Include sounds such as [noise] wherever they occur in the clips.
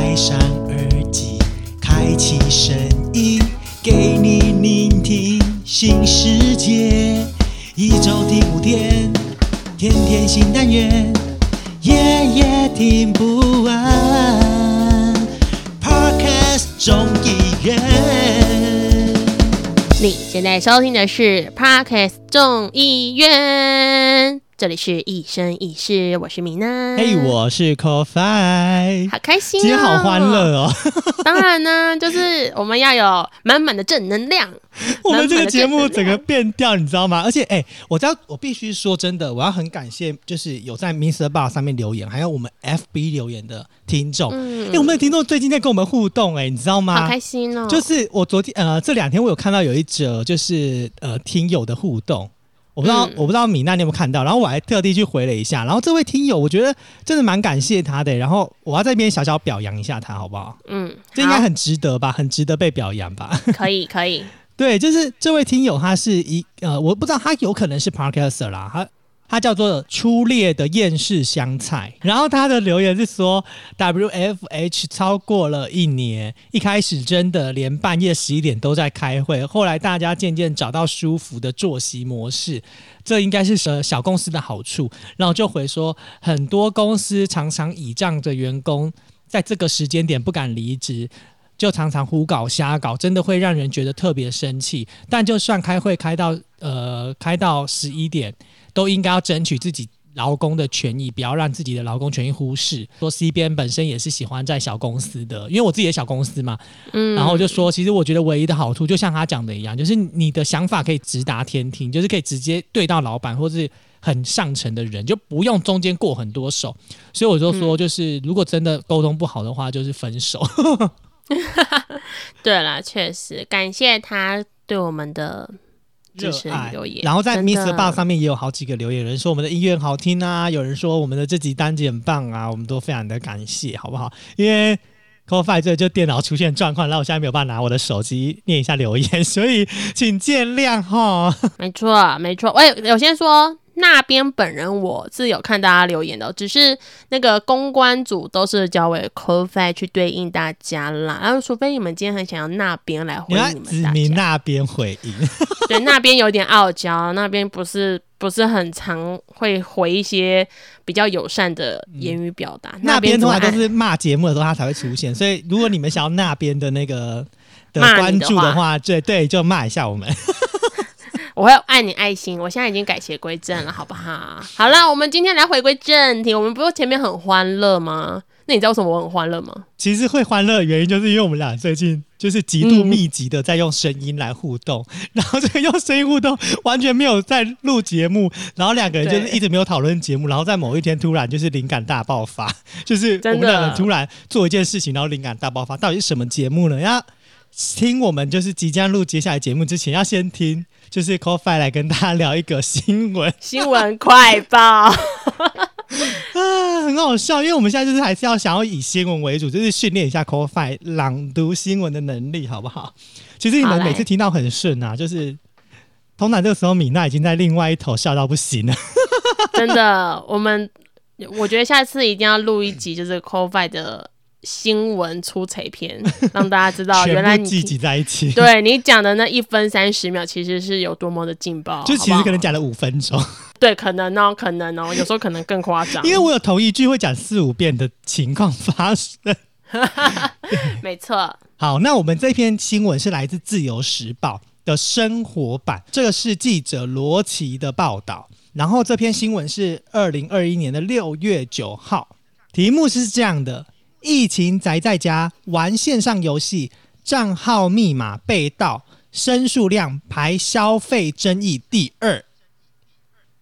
戴上耳机，开启声音，给你聆听新世界。一周听五天，天天新单元，夜夜听不完。Podcast 众议院。你现在收听的是 Parkes 众议院，这里是一生一世，我是米娜。嘿，我是 Coffee，好开心、哦，今天好欢。乐哦！[laughs] 当然呢，就是我们要有满满的正能量。[laughs] 我们这个节目整个变调，你知道吗？而且，哎、我知道，我必须说真的，我要很感谢，就是有在 Mr. Bar 上面留言，还有我们 FB 留言的听众。哎、嗯我们的听众最近在跟我们互动、哎，你知道吗？好开心哦！就是我昨天呃这两天我有看到有一则就是呃听友的互动，我不知道、嗯我不知道米娜你有没有看到，然后我还特地去回了一下，然后这位听友我觉得真的蛮感谢他的，然后我要在这边小小表扬一下他好不好？嗯，这应该很值得吧，很值得被表扬吧？可以可以。[laughs] 对，就是这位听友他是一呃我不知道他有可能是 Parker 啦，他。他叫做初烈的厌世香菜，然后他的留言是说，WFH 超过了一年，一开始真的连半夜十一点都在开会，后来大家渐渐找到舒服的作息模式，这应该是呃小公司的好处。然后就回说，很多公司常常倚仗着员工在这个时间点不敢离职，就常常胡搞瞎搞，真的会让人觉得特别生气。但就算开会开到呃开到十一点，都应该要争取自己劳工的权益，不要让自己的劳工权益忽视。说 C B N 本身也是喜欢在小公司的，因为我自己的小公司嘛，嗯，然后我就说，其实我觉得唯一的好处，就像他讲的一样，就是你的想法可以直达天庭，就是可以直接对到老板或是很上层的人，就不用中间过很多手。所以我就说，就是如果真的沟通不好的话，就是分手。[laughs] [laughs] 对了，确实感谢他对我们的支持热爱留言。然后在真的 Mr. Bar 上面也有好几个留言，有人说我们的音乐好听啊，有人说我们的这集单集很棒啊，我们都非常的感谢，好不好？因为 c o f i 这就电脑出现状况，然后我现在没有办法拿我的手机念一下留言，所以请见谅哈。没错，没错。喂，我先说那边本人我是有看大家留言的哦，只是那个公关组都是交给 c o f i 去对应大家啦。然后，除非你们今天很想要那边来回你你指明们大家，那边回应，[laughs] 对，那边有点傲娇，那边不是不是很常会回一些比较友善的言语表达。那边通常都是骂节目的时候他才会出现，所以如果你们想要那边的那个的关注的话，对对，就骂一下我们。我会爱你爱心，我现在已经改邪归正了，好不好？[laughs] 好了，我们今天来回归正题。我们不是前面很欢乐吗？那你知道为什么我很欢乐吗？其实会欢乐的原因，就是因为我们俩最近就是极度密集的在用声音来互动，[laughs] 然后这个用声音互动完全没有在录节目，然后两个人就是一直没有讨论节目，然后在某一天突然就是灵感大爆发，就是我们两个突然做一件事情，然后灵感大爆发，到底是什么节目呢？要听我们就是即将录接下来节目之前，要先听就是 Coffee 来跟大家聊一个新闻。[laughs] 新闻快报，[laughs] 啊，很好笑，因为我们现在就是还是要想要以新闻为主，就是训练一下 c o f i 朗读新闻的能力，好不好？其实你们每次听到很顺啊，就是通常这个时候米娜已经在另外一头笑到不行了。[laughs] 真的，我们我觉得下次一定要录一集，就是 c o f i 的新闻出彩片，[laughs] 让大家知道 [laughs] 原来你聚集在一起，[laughs] 对你讲的那一分三十秒其实是有多么的劲爆，就其实可能讲了五分钟，对，可能哦，可能哦，有时候可能更夸张，因为我有同一句会讲四五遍的情况发生。没错，好，那我们这篇新闻是来自《自由时报》的生活版，这个是记者罗琦的报道。然后这篇新闻是二零二一年的六月九号，题目是这样的：疫情宅在家玩线上游戏，账号密码被盗，申诉量排消费争议第二。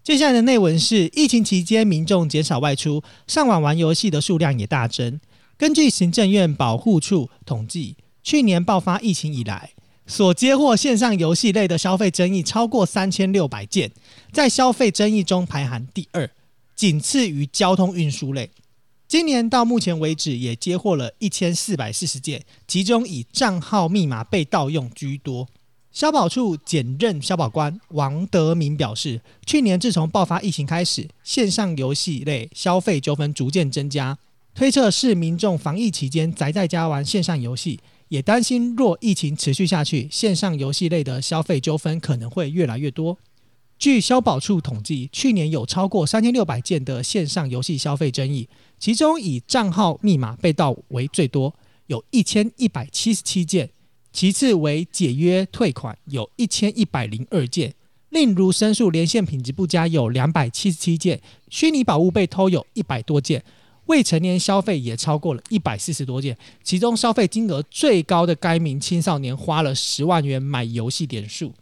接下来的内文是：疫情期间，民众减少外出，上网玩游戏的数量也大增。根据行政院保护处统计，去年爆发疫情以来，所接获线上游戏类的消费争议超过三千六百件，在消费争议中排行第二，仅次于交通运输类。今年到目前为止，也接获了一千四百四十件，其中以账号密码被盗用居多。消保处检任消保官王德明表示，去年自从爆发疫情开始，线上游戏类消费纠纷逐渐增加，推测是民众防疫期间宅在家玩线上游戏，也担心若疫情持续下去，线上游戏类的消费纠纷可能会越来越多。据消保处统计，去年有超过三千六百件的线上游戏消费争议，其中以账号密码被盗为最多，有一千一百七十七件；其次为解约退款，有一千一百零二件；另如申诉连线品质不佳，有两百七十七件；虚拟宝物被偷有一百多件；未成年消费也超过了一百四十多件，其中消费金额最高的该名青少年花了十万元买游戏点数。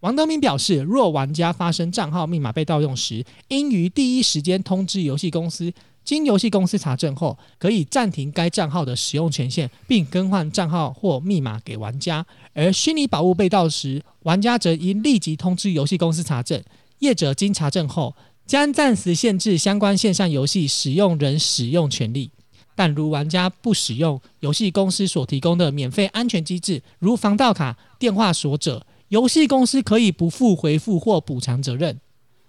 王德明表示，若玩家发生账号密码被盗用时，应于第一时间通知游戏公司，经游戏公司查证后，可以暂停该账号的使用权限，并更换账号或密码给玩家。而虚拟宝物被盗时，玩家则应立即通知游戏公司查证，业者经查证后，将暂时限制相关线上游戏使用人使用权利。但如玩家不使用游戏公司所提供的免费安全机制，如防盗卡、电话锁者。游戏公司可以不负回复或补偿责任。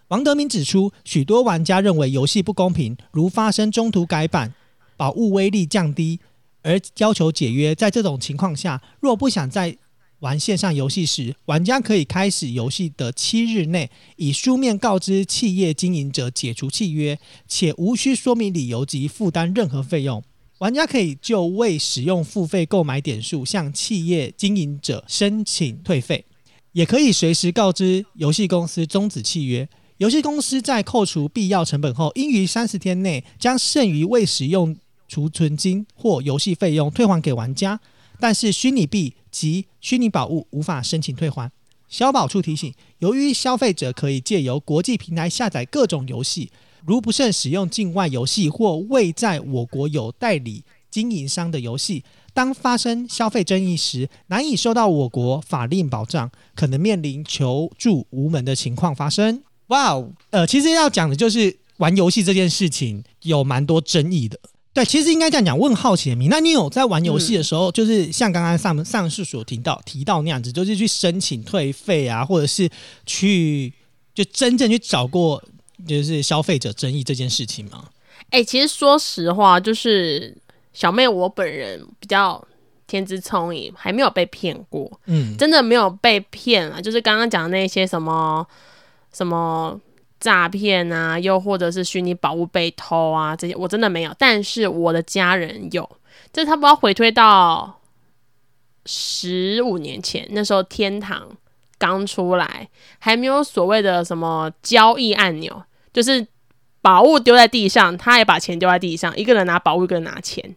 王德明指出，许多玩家认为游戏不公平，如发生中途改版、宝物威力降低，而要求解约。在这种情况下，若不想再玩线上游戏时，玩家可以开始游戏的七日内，以书面告知企业经营者解除契约，且无需说明理由及负担任何费用。玩家可以就未使用付费购买点数向企业经营者申请退费。也可以随时告知游戏公司终止契约。游戏公司在扣除必要成本后，应于三十天内将剩余未使用储存金或游戏费用退还给玩家。但是虚拟币及虚拟宝物无法申请退还。消保处提醒：由于消费者可以借由国际平台下载各种游戏，如不慎使用境外游戏或未在我国有代理经营商的游戏。当发生消费争议时，难以受到我国法令保障，可能面临求助无门的情况发生。哇哦，呃，其实要讲的就是玩游戏这件事情有蛮多争议的。对，其实应该这样讲。问好奇的那你有在玩游戏的时候，就是像刚刚上上述所提到提到那样子，就是去申请退费啊，或者是去就真正去找过就是消费者争议这件事情吗？哎，其实说实话，就是。小妹，我本人比较天资聪颖，还没有被骗过。嗯，真的没有被骗啊。就是刚刚讲的那些什么什么诈骗啊，又或者是虚拟宝物被偷啊，这些我真的没有。但是我的家人有，这差不多回推到十五年前，那时候天堂刚出来，还没有所谓的什么交易按钮，就是宝物丢在地上，他也把钱丢在地上，一个人拿宝物，一个人拿钱。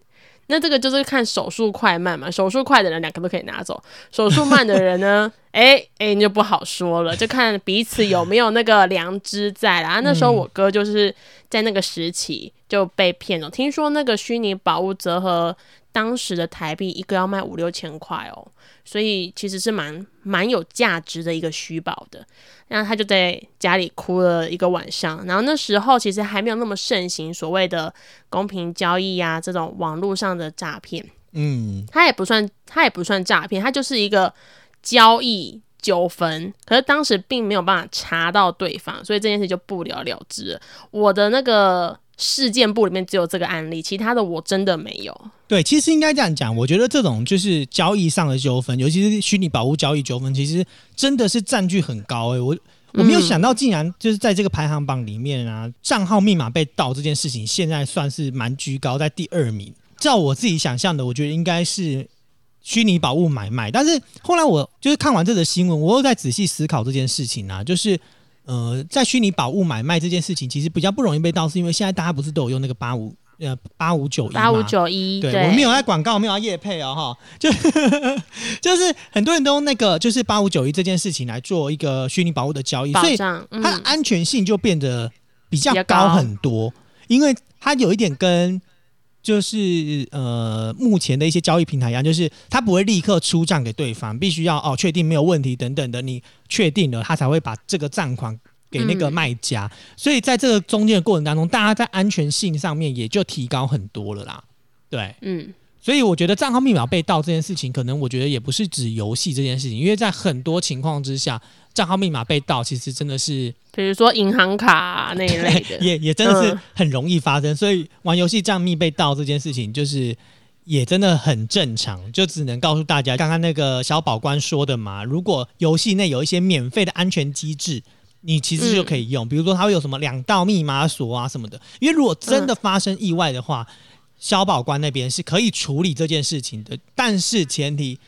那这个就是看手速快慢嘛，手速快的人两个都可以拿走，手速慢的人呢，[laughs] 哎哎，你就不好说了，就看彼此有没有那个良知在啦。那时候我哥就是在那个时期就被骗了，听说那个虚拟宝物折合当时的台币一个要卖五六千块哦。所以其实是蛮蛮有价值的一个虚宝的，然后他就在家里哭了一个晚上。然后那时候其实还没有那么盛行所谓的公平交易呀这种网络上的诈骗，嗯，他也不算他也不算诈骗，他就是一个交易纠纷。可是当时并没有办法查到对方，所以这件事就不了了之。我的那个。事件簿里面只有这个案例，其他的我真的没有。对，其实应该这样讲，我觉得这种就是交易上的纠纷，尤其是虚拟宝物交易纠纷，其实真的是占据很高。哎，我我没有想到，竟然就是在这个排行榜里面啊，账号密码被盗这件事情，现在算是蛮居高，在第二名。照我自己想象的，我觉得应该是虚拟宝物买卖。但是后来我就是看完这则新闻，我又在仔细思考这件事情啊，就是。呃，在虚拟宝物买卖这件事情，其实比较不容易被盗，是因为现在大家不是都有用那个八五呃八五九一八五九一，对我没有在广告，没有在业配哦哈，就 [laughs] 就是很多人都用那个就是八五九一这件事情来做一个虚拟宝物的交易，所以它的安全性就变得比较高很多，因为它有一点跟。就是呃，目前的一些交易平台一样，就是他不会立刻出账给对方，必须要哦确定没有问题等等的，你确定了，他才会把这个账款给那个卖家。所以在这个中间的过程当中，大家在安全性上面也就提高很多了啦。对，嗯，所以我觉得账号密码被盗这件事情，可能我觉得也不是指游戏这件事情，因为在很多情况之下，账号密码被盗其实真的是比如说银行卡、啊、那一类的，[laughs] 也也真的是嗯很容易发生。所以玩游戏账密被盗这件事情，就是也真的很正常。就只能告诉大家，刚刚那个小宝官说的嘛，如果游戏内有一些免费的安全机制。你其实就可以用，比如说它会有什么两道密码锁啊什么的。因为如果真的发生意外的话，消保官那边是可以处理这件事情的，但是前提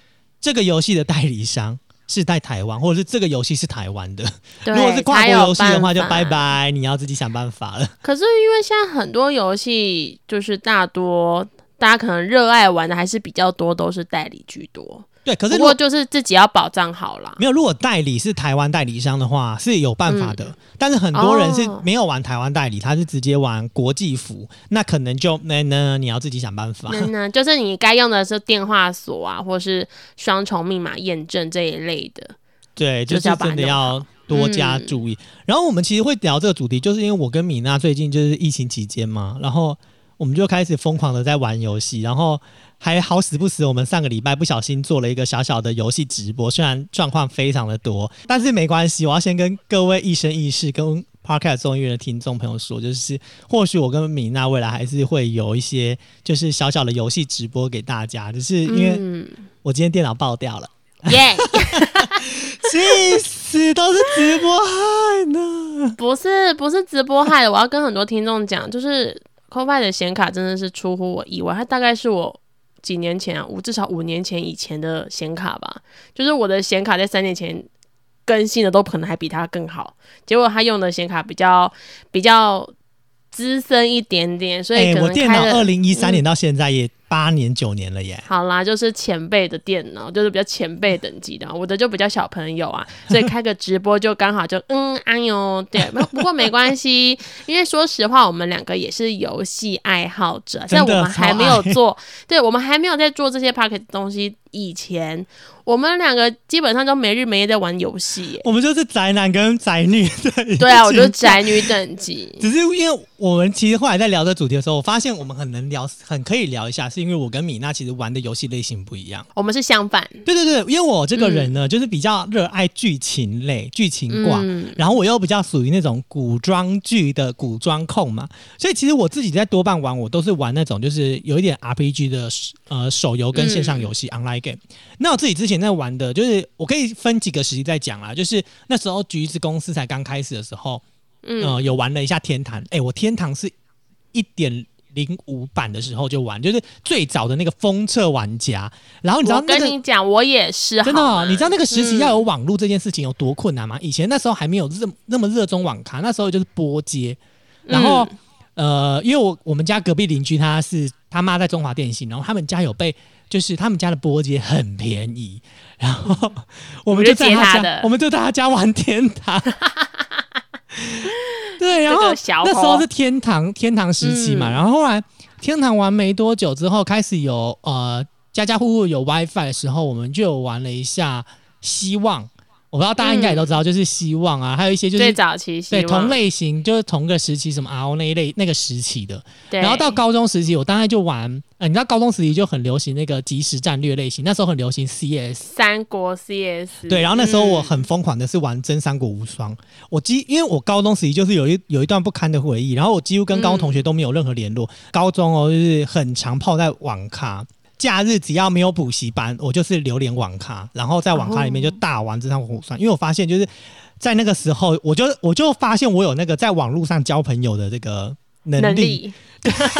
这个游戏的代理商是在台湾，或者是这个游戏是台湾的。[laughs] 如果是跨国游戏的话，就拜。拜，你要自己想办法了。可是因为现在很多游戏就是大多大家可能热爱玩的还是比较多，都是代理居多。对，可是如果就是自己要保障好啦。没有，如果代理是台湾代理商的话，是有办法的。但是很多人是没有玩台湾代理，他是直接玩国际服，那可能就那那你要自己想办法。那那就是你该用的是电话锁啊，或是双重密码验证这一类的。对，就就是真的要多加嗯注意。然后我们其实会聊这个主题，就是因为我跟米娜最近就是疫情期间嘛，然后我们就开始疯狂的在玩游戏，然后还好死不死，我们上个礼拜不小心做了一个小小的游戏直播，虽然状况非常的多，但是没关系。我要先跟各位一生一世跟 Podcast 综艺院的听众朋友说，就是或许我跟米娜未来还是会有一些就是小小的游戏直播给大家，只是因为嗯，我今天电脑爆掉了。耶、[laughs] 气死，都是直播害的。不是不是直播害的，我要跟很多听众讲，就是 c o f i 的显卡真的是出乎我意外，它大概是我几年前啊，五至少五年前以前的显卡吧，就是我的显卡在三年前更新的都可能还比它更好，结果他用的显卡比较比较资深一点点，所以我电脑二零一三年到现在也八年九年了耶。好啦，就是前辈的电脑，就是比较前辈等级的，我的就比较小朋友啊，所以开个直播就刚好就嗯哎呦，对，不不过没关系，[laughs] 因为说实话，我们两个也是游戏爱好者，在我们还没有做，对我们还没有在做这些 p o c k e t 东西以前，我们两个基本上都没日没夜在玩游戏耶。我们就是宅男跟宅女对。对啊，我就是。宅女等级。只是因为我们其实后来在聊这主题的时候，我发现我们很能聊，很可以聊一下，是因为我跟米娜其实玩的游戏类型不一样。我们是相反，对对对，因为我这个人呢，就是比较热爱剧情类、剧情挂，嗯然后我又比较属于那种古装剧的古装控嘛，所以其实我自己在多半玩，我都是玩那种就是有一点 RPG 的呃手游跟线上游戏、online game。那我自己之前在玩的，就是我可以分几个时期在讲啦，就是那时候橘子公司才刚开始的时候，嗯，呃，有玩了一下天堂。哎、我天堂是一点零五版的时候就玩，就是最早的那个封测玩家。然后你知道跟你讲，我也是，真的、哦，你知道那个时期嗯要有网络这件事情有多困难吗？以前那时候还没有热那么热衷网咖，那时候就是拨接，然后、嗯呃，因为我我们家隔壁邻居他是他妈在中华电信，然后他们家有被就是他们家的波接很便宜，然后我们就在他家我们就在他家玩天堂。[laughs] [laughs] 对，然后那时候是天堂天堂时期嘛，嗯然后后来天堂玩没多久之后，开始有呃家家户户有 WiFi 的时候，我们就有玩了一下希望。我不知道大家应该也都知道，就是希望啊，还有一些就是最早期希对同类型，就是同个时期，什么 RO 那一类那个时期的。对，然后到高中时期，我大概就玩，呃，你知道高中时期就很流行那个即时战略类型，那时候很流行 CS。三国 CS，对，然后那时候我嗯很疯狂的是玩真三国无双，我几因为我高中时期就是有一有一段不堪的回忆，然后我几乎跟高中同学都没有任何联络。高中哦，就是很常泡在网咖，假日只要没有补习班，我就是流连网咖，然后在网咖里面就大玩真三国无双，因为我发现就是在那个时候，我就我就发现我有那个在网络上交朋友的这个能能力，力，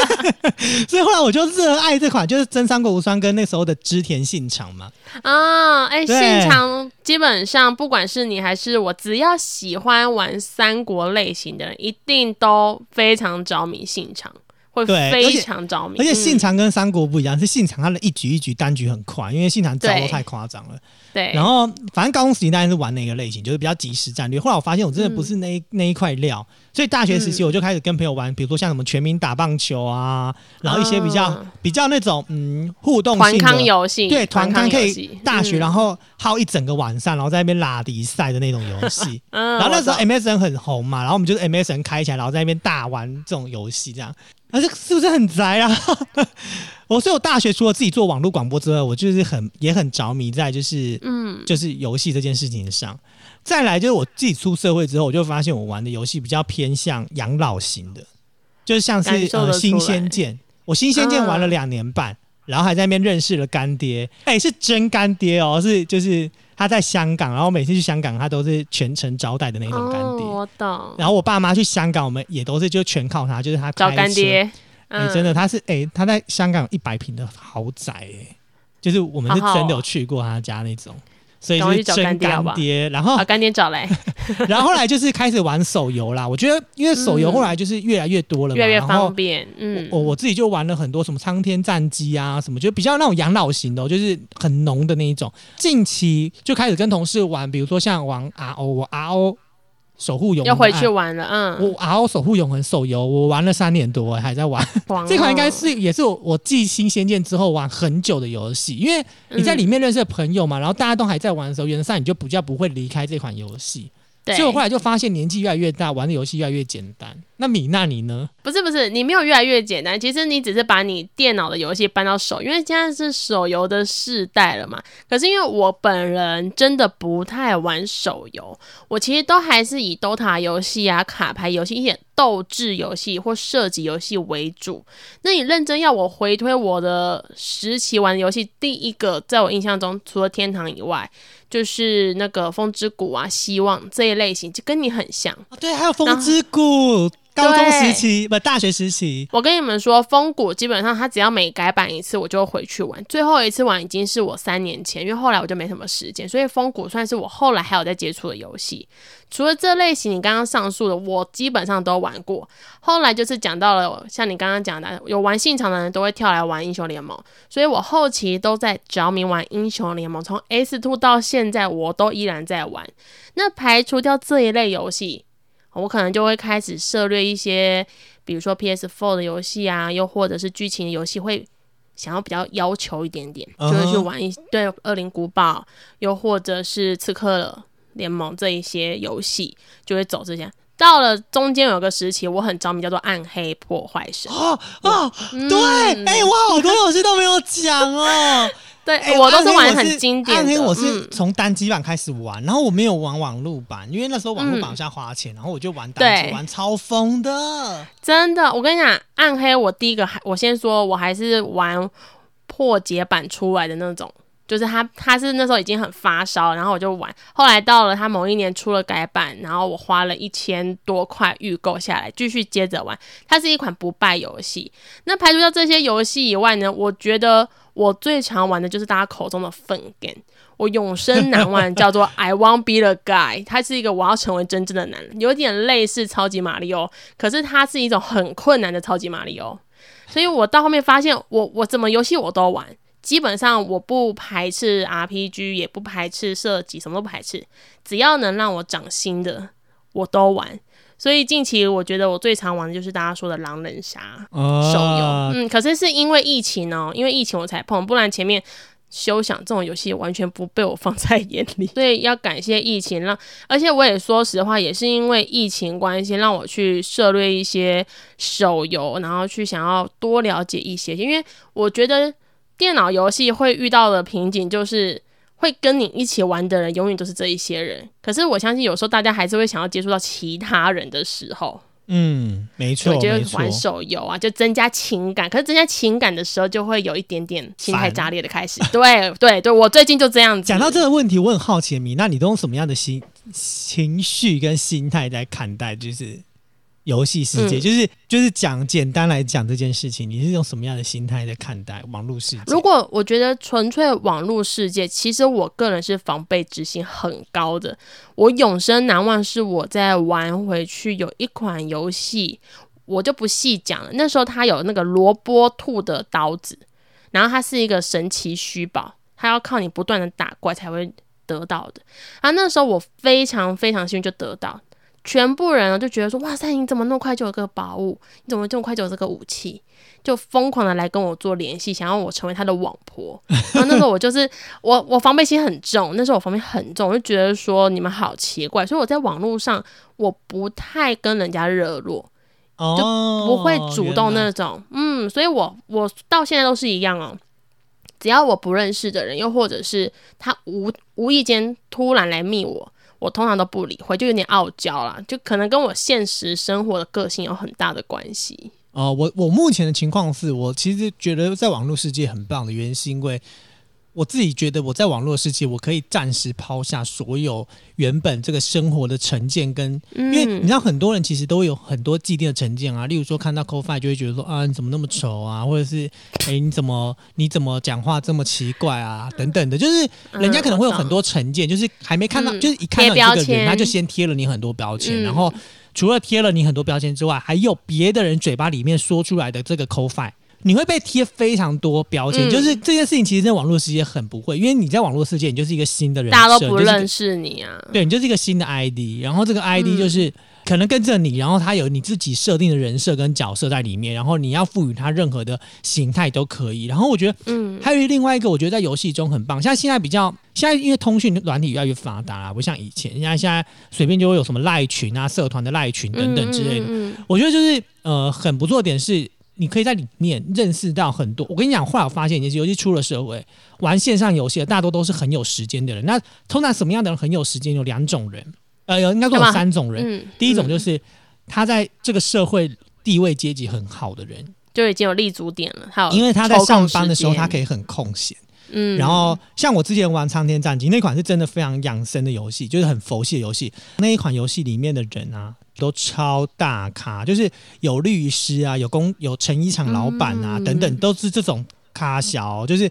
[laughs] 所以后来我就热爱这款，就是真三国无双跟那时候的织田信长嘛。啊，哎，对现场基本上不管是你还是我，只要喜欢玩三国类型的人，一定都非常着迷信长，会非常着迷。而且信嗯长跟三国不一样，是信长他的一局一局单局很快，因为信长招都太夸张了。对，然后反正高中时期当然是玩那个类型，就是比较即时战略。后来我发现我真的不是那一、那一块料，所以大学时期嗯我就开始跟朋友玩，比如说像什么全民打棒球啊，然后一些比较、啊比较那种嗯互动性的。康游戏，对，团康可以大学，嗯然后耗一整个晚上，然后在那边拉比赛的那种游戏。[laughs] 嗯，然后那时候 MSN 很红嘛，然后我们就是 MSN 开起来，然后在那边大玩这种游戏，这样。啊，这是不是很宅啊？[laughs] 我所以我大学除了自己做网络广播之外，我就是很也很着迷在就是嗯，就是游戏这件事情上。再来就是我自己出社会之后，我就发现我玩的游戏比较偏向养老型的，就是像是呃新仙剑，我新仙剑玩了嗯两年半，然后还在那边认识了干爹，哎、是真干爹哦，是就是他在香港，然后每次去香港他都是全程招待的那种干爹。哦，我懂。然后我爸妈去香港，我们也都是就全靠他，就是他找。干爹，哎、嗯，真的，他是哎、他在香港有一百平的豪宅、哎，就是我们是真的有去过他家那种，所以就是真干爹。然后把干爹找来，[laughs] 然后后来就是开始玩手游啦。我觉得因为手游嗯后来就是越来越多了嘛，越来越方便。嗯，我我自己就玩了很多什么苍天战机啊，什么就比较那种养老型的哦、就是很浓的那一种。近期就开始跟同事玩，比如说像玩 RO，我 RO 守护永恒要回去。玩了。嗯，我 RO 守护永恒手游，我玩了三年多，还在玩。狂这款应该哦是也是我我继新仙剑之后玩很久的游戏，因为你在里面认识的朋友嘛，然后大家都还在玩的时候，原则上你就比较不会离开这款游戏。对所以我后来就发现年纪越来越大，玩的游戏越来越简单。那米娜你呢？不是不是，你没有越来越简单，其实你只是把你电脑的游戏搬到手，因为现在是手游的世代了嘛。可是因为我本人真的不太玩手游，我其实都还是以 DOTA 游戏啊、卡牌游戏、一些斗智游戏或射击游戏为主。那你认真要我回推我的时期玩的游戏，第一个在我印象中，除了天堂以外，就是那个风之谷啊、希望这一类型，就跟你很像。哦，对，还有风之谷，高中时期不大学时期，我跟你们说，风谷基本上它只要每改版一次，我就回去玩。最后一次玩已经是我三年前，因为后来我就没什么时间，所以风谷算是我后来还有在接触的游戏。除了这类型，你刚刚上述的，我基本上都玩过。后来就是讲到了，像你刚刚讲的，有玩信长的人都会跳来玩英雄联盟，所以我后期都在着迷玩英雄联盟，从 S Two 到现在，我都依然在玩。那排除掉这一类游戏，我可能就会开始涉猎一些，比如说 PS4 的游戏啊，又或者是剧情的游戏，会想要比较要求一点点，就会去玩一对《恶灵古堡》，又或者是《刺客联盟》这一些游戏，就会走这些。到了中间有个时期，我很着迷，叫做《暗黑破坏神》。哦哦，嗯对，哎、我好多游戏都没有讲哦。对、哎我都是玩很经典的。暗黑我是嗯从单机版开始玩，然后我没有玩网络版，因为那时候网络版好像花钱，然后我就玩单机，对玩超疯的。真的，我跟你讲，暗黑我第一个还我先说，我还是玩破解版出来的那种，就是他他是那时候已经很发烧，然后我就玩。后来到了他某一年出了改版，然后我花了一千多块预购下来，继续接着玩。它是一款不败游戏。那排除掉这些游戏以外呢，我觉得我最常玩的就是大家口中的粪 game。我永生难忘，叫做 [laughs] I Won't be the guy，它是一个我要成为真正的男人，有点类似超级马里奥，可是它是一种很困难的超级马里奥。所以我到后面发现我，我怎么游戏我都玩，基本上我不排斥 RPG，也不排斥射击，什么都不排斥，只要能让我长心的，我都玩。所以近期我觉得我最常玩的就是大家说的狼人杀哦手游，嗯，可是是因为疫情哦，因为疫情我才碰，不然前面休想这种游戏完全不被我放在眼里，[laughs] 所以要感谢疫情让，而且我也说实话，也是因为疫情关系，让我去涉猎一些手游，然后去想要多了解一些，因为我觉得电脑游戏会遇到的瓶颈就是。会跟你一起玩的人永远都是这一些人，可是我相信有时候大家还是会想要接触到其他人的时候，嗯，没错，对，就玩。手游啊，就增加情感。可是增加情感的时候，就会有一点点心态炸裂的开始。[laughs] 对对对，我最近就这样子。讲到这个问题，我很好奇，米，那你都用什么样的心情绪跟心态在看待，就是游戏世界？嗯就是就是讲简单来讲这件事情，你是用什么样的心态在看待网络世界？如果我觉得纯粹网络世界，其实我个人是防备之心很高的。我永生难忘是我在玩回去有一款游戏，我就不细讲了。那时候它有那个萝卜兔的刀子，然后它是一个神奇虚宝，它要靠你不断的打怪才会得到的。啊，那时候我非常非常幸运就得到。全部人呢就觉得说：“哇塞，你怎么那么快就有这个宝物？你怎么这么快就有这个武器？”就疯狂的来跟我做联系，想要我成为他的网婆。然后那时候我就是 [laughs] 我我防备心很重，那时候我防备很重，我就觉得说你们好奇怪，所以我在网络上我不太跟人家热络，就，不会主动那种。嗯，所以我我到现在都是一样哦。只要我不认识的人，又或者是他无无意间突然来密我，我通常都不理会，就有点傲娇啦，就可能跟我现实生活的个性有很大的关系。哦，我我目前的情况是我其实觉得在网络世界很棒的原因，是因为我自己觉得我在网络世界，我可以暂时抛下所有原本这个生活的成见跟，因为你知道很多人其实都有很多既定的成见啊，例如说看到 c o f i 就会觉得说啊你怎么那么丑啊，或者是哎你怎么你怎么讲话这么奇怪啊等等的，就是人家可能会有很多成见，就是还没看到，嗯。就是一看到你这个人，他就先贴了你很多标签，嗯。然后。除了贴了你很多标签之外，还有别的人嘴巴里面说出来的这个 c o f i 你会被贴非常多标签。嗯就是这件事情，其实在网络世界很不会，因为你在网络世界，你就是一个新的人设，大家都不认识你啊。对你就是一个新的 ID，然后这个 ID 嗯就是、可能跟着你，然后它有你自己设定的人设跟角色在里面，然后你要赋予它任何的形态都可以。然后我觉得嗯，还有另外一个，我觉得在游戏中很棒，像现在比较现在因为通讯软体越来越发达啦，不像以前，人家现在随便就会有什么赖群啊、社团的赖群等等之类的。嗯嗯嗯我觉得就是呃很不错的点是，你可以在里面认识到很多。我跟你讲，后来我发现一件事，尤其出了社会，玩线上游戏的大多都是很有时间的人。那通常什么样的人很有时间？有两种人，呃，有应该说有三种人。嗯第一种就是他在这个社会地位阶级很好的人，就已经有立足点了，还有因为他在上班的时候，他可以以很空闲。嗯，然后像我之前玩《苍天战记》那款是真的非常养生的游戏，就是很佛系的游戏。那一款游戏里面的人啊，都超大咖，就是有律师啊，有工有成衣厂老板啊，嗯等等，都是这种咖小。就是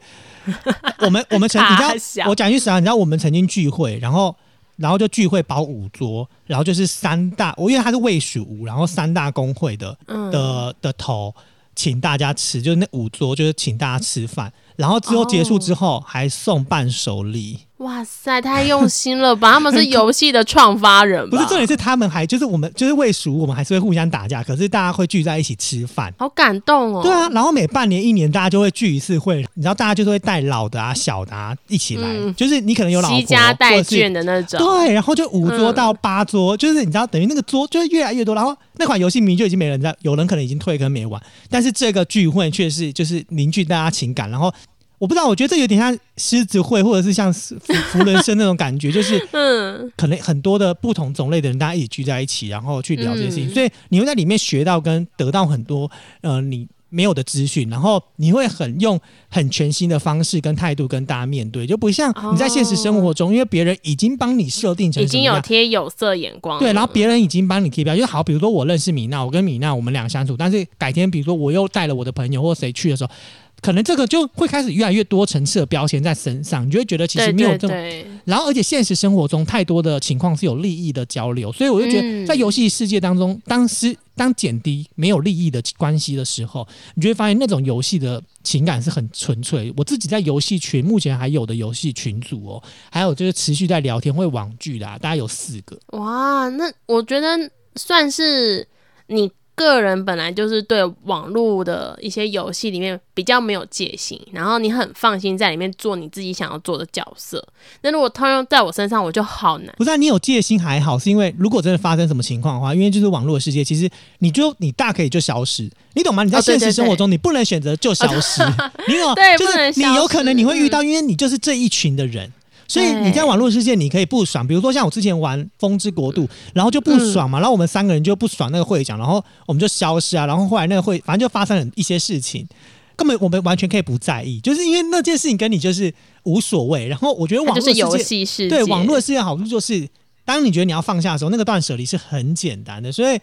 我们我们曾你咖知道，我讲句实话，你知道我们曾经聚会，然后。然后就聚会包五桌，然后就是三大，我因为他是魏蜀吴，然后三大工会的嗯的的头，请大家吃，就是那五桌就是请大家吃饭，然后之后结束之后还送伴手礼，哇塞，太用心了吧！他们是游戏的创发人吧？[laughs] 不是重点是他们还就是我们就是魏蜀，我们还是会互相打架，可是大家会聚在一起吃饭。好感动哦。对啊，然后每半年一年大家就会聚一次会，你知道大家就是会带老的啊、小的啊一起来，嗯就是你可能有老婆惜家带或者是眷的那种。对，然后就五桌嗯到八桌，就是你知道，等于那个桌就是越来越多。然后那款游戏明明就已经没人在，有人可能已经退跟没玩，但是这个聚会却是就是凝聚大家情感。然后我不知道，我觉得这有点像狮子会，或者是像福福人生那种感觉，[laughs] 就是嗯，可能很多的不同种类的人，大家一起聚在一起，然后去聊这些事情，嗯所以你会在里面学到跟得到很多呃你没有的资讯，然后你会很用很全新的方式跟态度跟大家面对，就不像你在现实生活中，因为别人已经帮你设定成已经有。贴有色眼光了。对，然后别人已经帮你贴标，就好，比如说我认识米娜，我跟米娜我们俩相处，但是改天比如说我又带了我的朋友或谁去的时候，可能这个就会开始越来越多层次的标签在身上，你就会觉得其实没有这种对，然后，而且现实生活中太多的情况是有利益的交流，所以我就觉得，嗯在游戏世界当中，当时当减低没有利益的关系的时候，你就会发现那种游戏的情感是很纯粹。我自己在游戏群目前还有的游戏群组哦，还有就是持续在聊天会网剧的、啊，大概有四个。哇，那我觉得算是你个人本来就是对网络的一些游戏里面比较没有戒心，然后你很放心在里面做你自己想要做的角色。那如果套用在我身上，我就好难。不是、啊、你有戒心还好，是因为如果真的发生什么情况的话，因为就是网络的世界，其实你就你大可以就消失，你懂吗？你在现实生活中，你不能选择就消失，[laughs] 你懂吗？对就不能消是你有可能你会遇失到，因为你就是这一群的人。所以对你在网络世界，你可以不爽，比如说像我之前玩《风之国度》，然后就不爽嘛，然后我们三个人就不爽那个会长，然后我们就消失啊，然后后来那个会反正就发生了一些事情，根本我们完全可以不在意，就是因为那件事情跟你就是无所谓。然后我觉得网络世界戏世界，对网络世界好处就是，当你觉得你要放下的时候，那个断舍离是很简单的。所以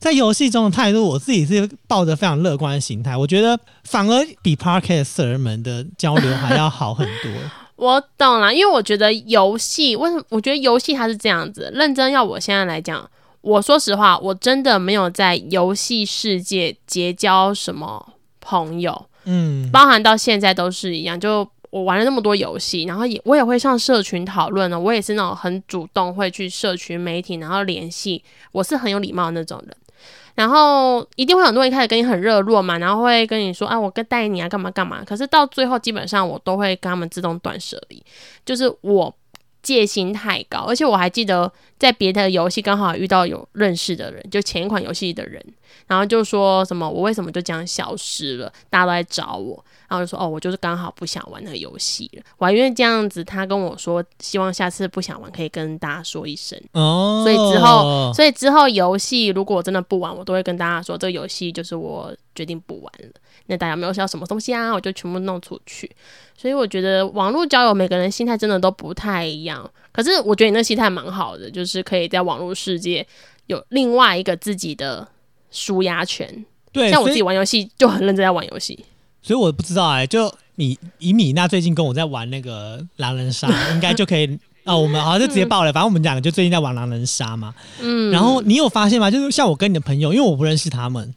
在游戏中的态度，我自己是抱着非常乐观的心态。我觉得反而比 Podcaster 们的交流还要好很多。我懂了，因为我觉得游戏为什么？我觉得游戏它是这样子，认真要我现在来讲，我说实话，我真的没有在游戏世界结交什么朋友，嗯，包含到现在都是一样。就我玩了那么多游戏，然后也我也会上社群讨论呢，我也是那种很主动会去社群媒体，然后联系，我是很有礼貌的那种人。然后一定会很多人一开始跟你很热络嘛，然后会跟你说啊，我跟带你啊，干嘛干嘛。可是到最后，基本上我都会跟他们自动断舍离，就是我戒心太高，而且我还记得在别的游戏刚好遇到有认识的人，就前一款游戏的人，然后就说什么我为什么就这样消失了，大家都在找我，然后就说哦，我就是刚好不想玩那个游戏了。我还因为这样子，他跟我说希望下次不想玩可以跟大家说一声。哦，所以之后，所以之后游戏如果我真的不玩，我都会跟大家说，这个游戏就是我决定不玩了。那大家没有需要什么东西啊，我就全部弄出去。所以我觉得网络交友每个人心态真的都不太一样。可是我觉得你那心态蛮好的，就是可以在网络世界有另外一个自己的舒压权。对，像我自己玩游戏就很认真在玩游戏。所以我不知道哎，就米以米娜最近跟我在玩那个狼人杀，[laughs] 应该就可以啊。我们好像就直接爆了，反正我们两个就最近在玩狼人杀嘛。嗯。然后你有发现吗？就是像我跟你的朋友，因为我不认识他们。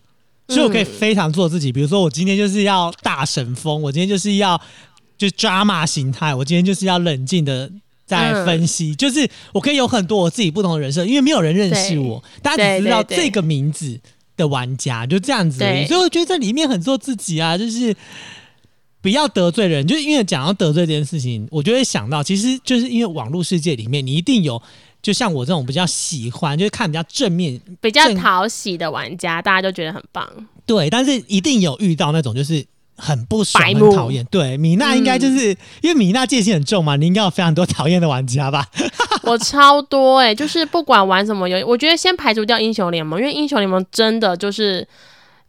所以我可以非常做自己，比如说我今天就是要大神风，我今天就是要就抓马形态，我今天就是要冷静的在分析，就是我可以有很多我自己不同的人设，因为没有人认识我，大家只知道这个名字的玩家就这样子，所以我觉得这里面很做自己啊，就是不要得罪人，就是因为讲到得罪这件事情，我就会想到，其实就是因为网络世界里面你一定有。就像我这种比较喜欢，就是看比较正面、比较讨喜的玩家，大家就觉得很棒。对，但是一定有遇到那种就是很不爽、很讨厌。对，米娜应该就是因为米娜戒心很重嘛，你应该有非常多讨厌的玩家吧？[laughs] 我超多哎，就是不管玩什么游戏，我觉得先排除掉英雄联盟，因为英雄联盟真的就是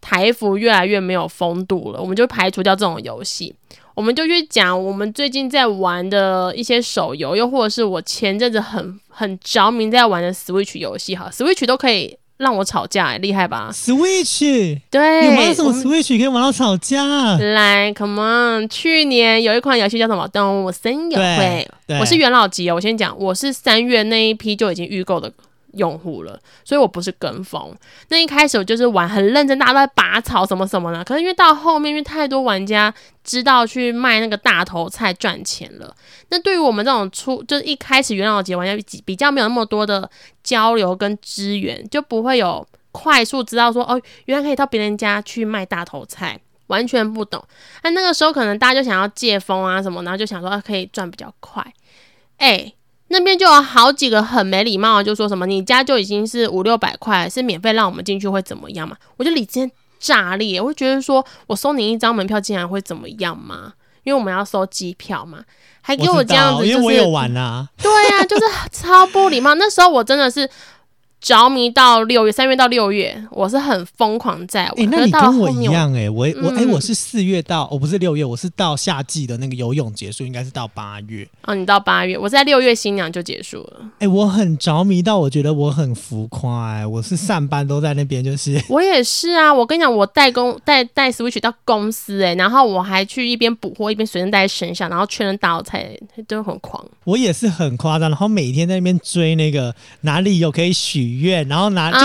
台服越来越没有风度了，我们就排除掉这种游戏。我们就去讲我们最近在玩的一些手游，又或者是我前阵子很很着迷在玩的 Switch 游戏哈，Switch 都可以让我吵架，厉害吧？Switch 对，你玩什么 Switch 可以玩到吵架？来，Come on！去年有一款游戏叫什么《动物森友会》，我是元老级哦。我先讲，我是三月那一批就已经预购的。用户了，所以我不是跟风。那一开始我就是玩很认真，大家都在拔草什么什么的。可是因为到后面，因为太多玩家知道去卖那个大头菜赚钱了，那对于我们这种初就是一开始元老级玩家比较没有那么多的交流跟资源，就不会有快速知道说哦，原来可以到别人家去卖大头菜，完全不懂。那那个时候可能大家就想要借风啊什么，然后就想说啊可以赚比较快，哎。那边就有好几个很没礼貌，就说什么你家就已经是五六百块，是免费让我们进去会怎么样嘛？我就理直炸裂，我会觉得说我收你一张门票竟然会怎么样吗？因为我们要收机票嘛，还给我这样子，因为我有玩啊。对啊，就是超不礼貌。那时候我真的是。着迷到六月，三月到六月，我是很疯狂在玩。那你跟我一样哎，我我哎，我是四月到，我不是六月，我是到夏季的那个游泳结束，应该是到八月。哦，你到八月，我在六月新娘就结束了。哎，我很着迷到，我觉得我很浮夸哎，我是上班都在那边，就是 [laughs] 我也是啊。我跟你讲，我带工带带 Switch 到公司哎，然后我还去一边补货一边随身带身上，然后确认打我才都很狂。我也是很夸张，然后每天在那边追那个哪里有可以许。愿，然后拿就，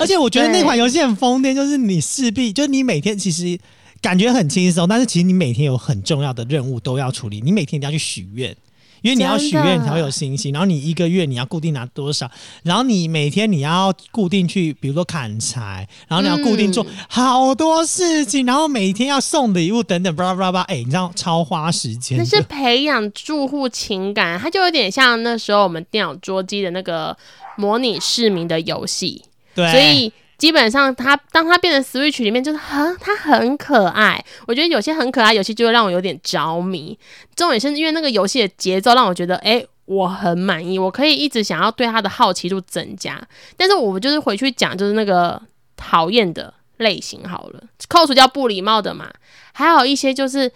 而且我觉得那款游戏很疯癫，就是你势必就你每天其实感觉很轻松，但是其实你每天有很重要的任务都要处理，你每天一定要去许愿，因为你要许愿才会有星星，然后你一个月你要固定拿多少，然后你每天你要固定去，比如说砍柴，然后你要固定做好多事情，然后每天要送礼物等等，巴拉巴拉巴，哎，你知道超花时间。那是培养住户情感，它就有点像那时候我们电脑桌机的那个。模拟市民的游戏，对，所以基本上它当它变成 Switch 里面，就是很它很可爱。我觉得有些很可爱游戏就会让我有点着迷。重点是因为那个游戏的节奏让我觉得，哎，我很满意，我可以一直想要对它的好奇度增加。但是我们就是回去讲，就是那个讨厌的类型好了，扣除掉不礼貌的嘛，还有一些就是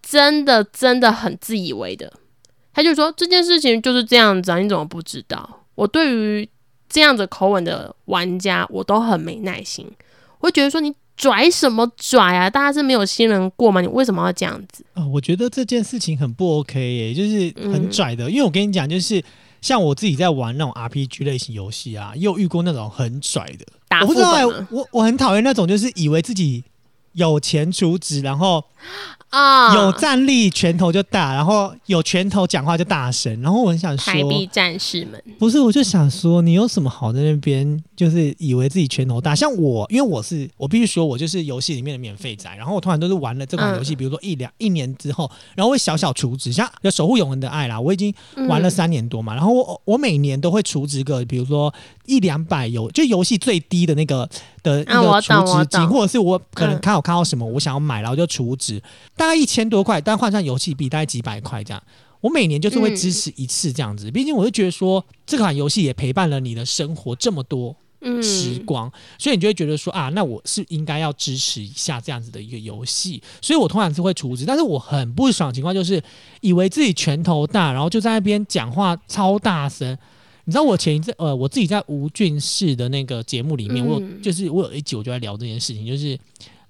真的真的很自以为的。他就说这件事情就是这样子啊，你怎么不知道？我对于这样子口吻的玩家，我都很没耐心。我会觉得说你拽什么拽啊？大家是没有新人过吗？你为什么要这样子啊？我觉得这件事情很不 OK 耶，就是很拽的。因为我跟你讲，就是像我自己在玩那种 RPG 类型游戏啊，又遇过那种很拽的。我不知道，我我很讨厌那种，就是以为自己有钱储值，然后。啊，有战力拳头就大，然后有拳头讲话就大声，然后我很想说，台币战士们，不是，我就想说，你有什么好在那边，就是以为自己拳头大？像我，因为我是我必须说，我就是游戏里面的免费仔，然后我突然都是玩了这款游戏，比如说一两一年之后，然后会小小储值，像有守护永恒的爱啦，我已经玩了三年多嘛，然后我我每年都会储值个，比如说一两百游，就游戏最低的那个的一个储值金，或者是我可能嗯。看我看到什么我想要买，然后就储值，大概一千多块，但换算游戏币大概几百块这样。我每年就是会支持一次这样子，毕竟我就觉得说这款游戏也陪伴了你的生活这么多嗯，时光，所以你就会觉得说啊，那我是应该要支持一下这样子的一个游戏，所以我通常是会储值，但是我很不爽的情况就是以为自己拳头大，然后就在那边讲话超大声。你知道我前一阵呃，我自己在吴俊士的那个节目里面，我就是我有一集我就在聊这件事情，就是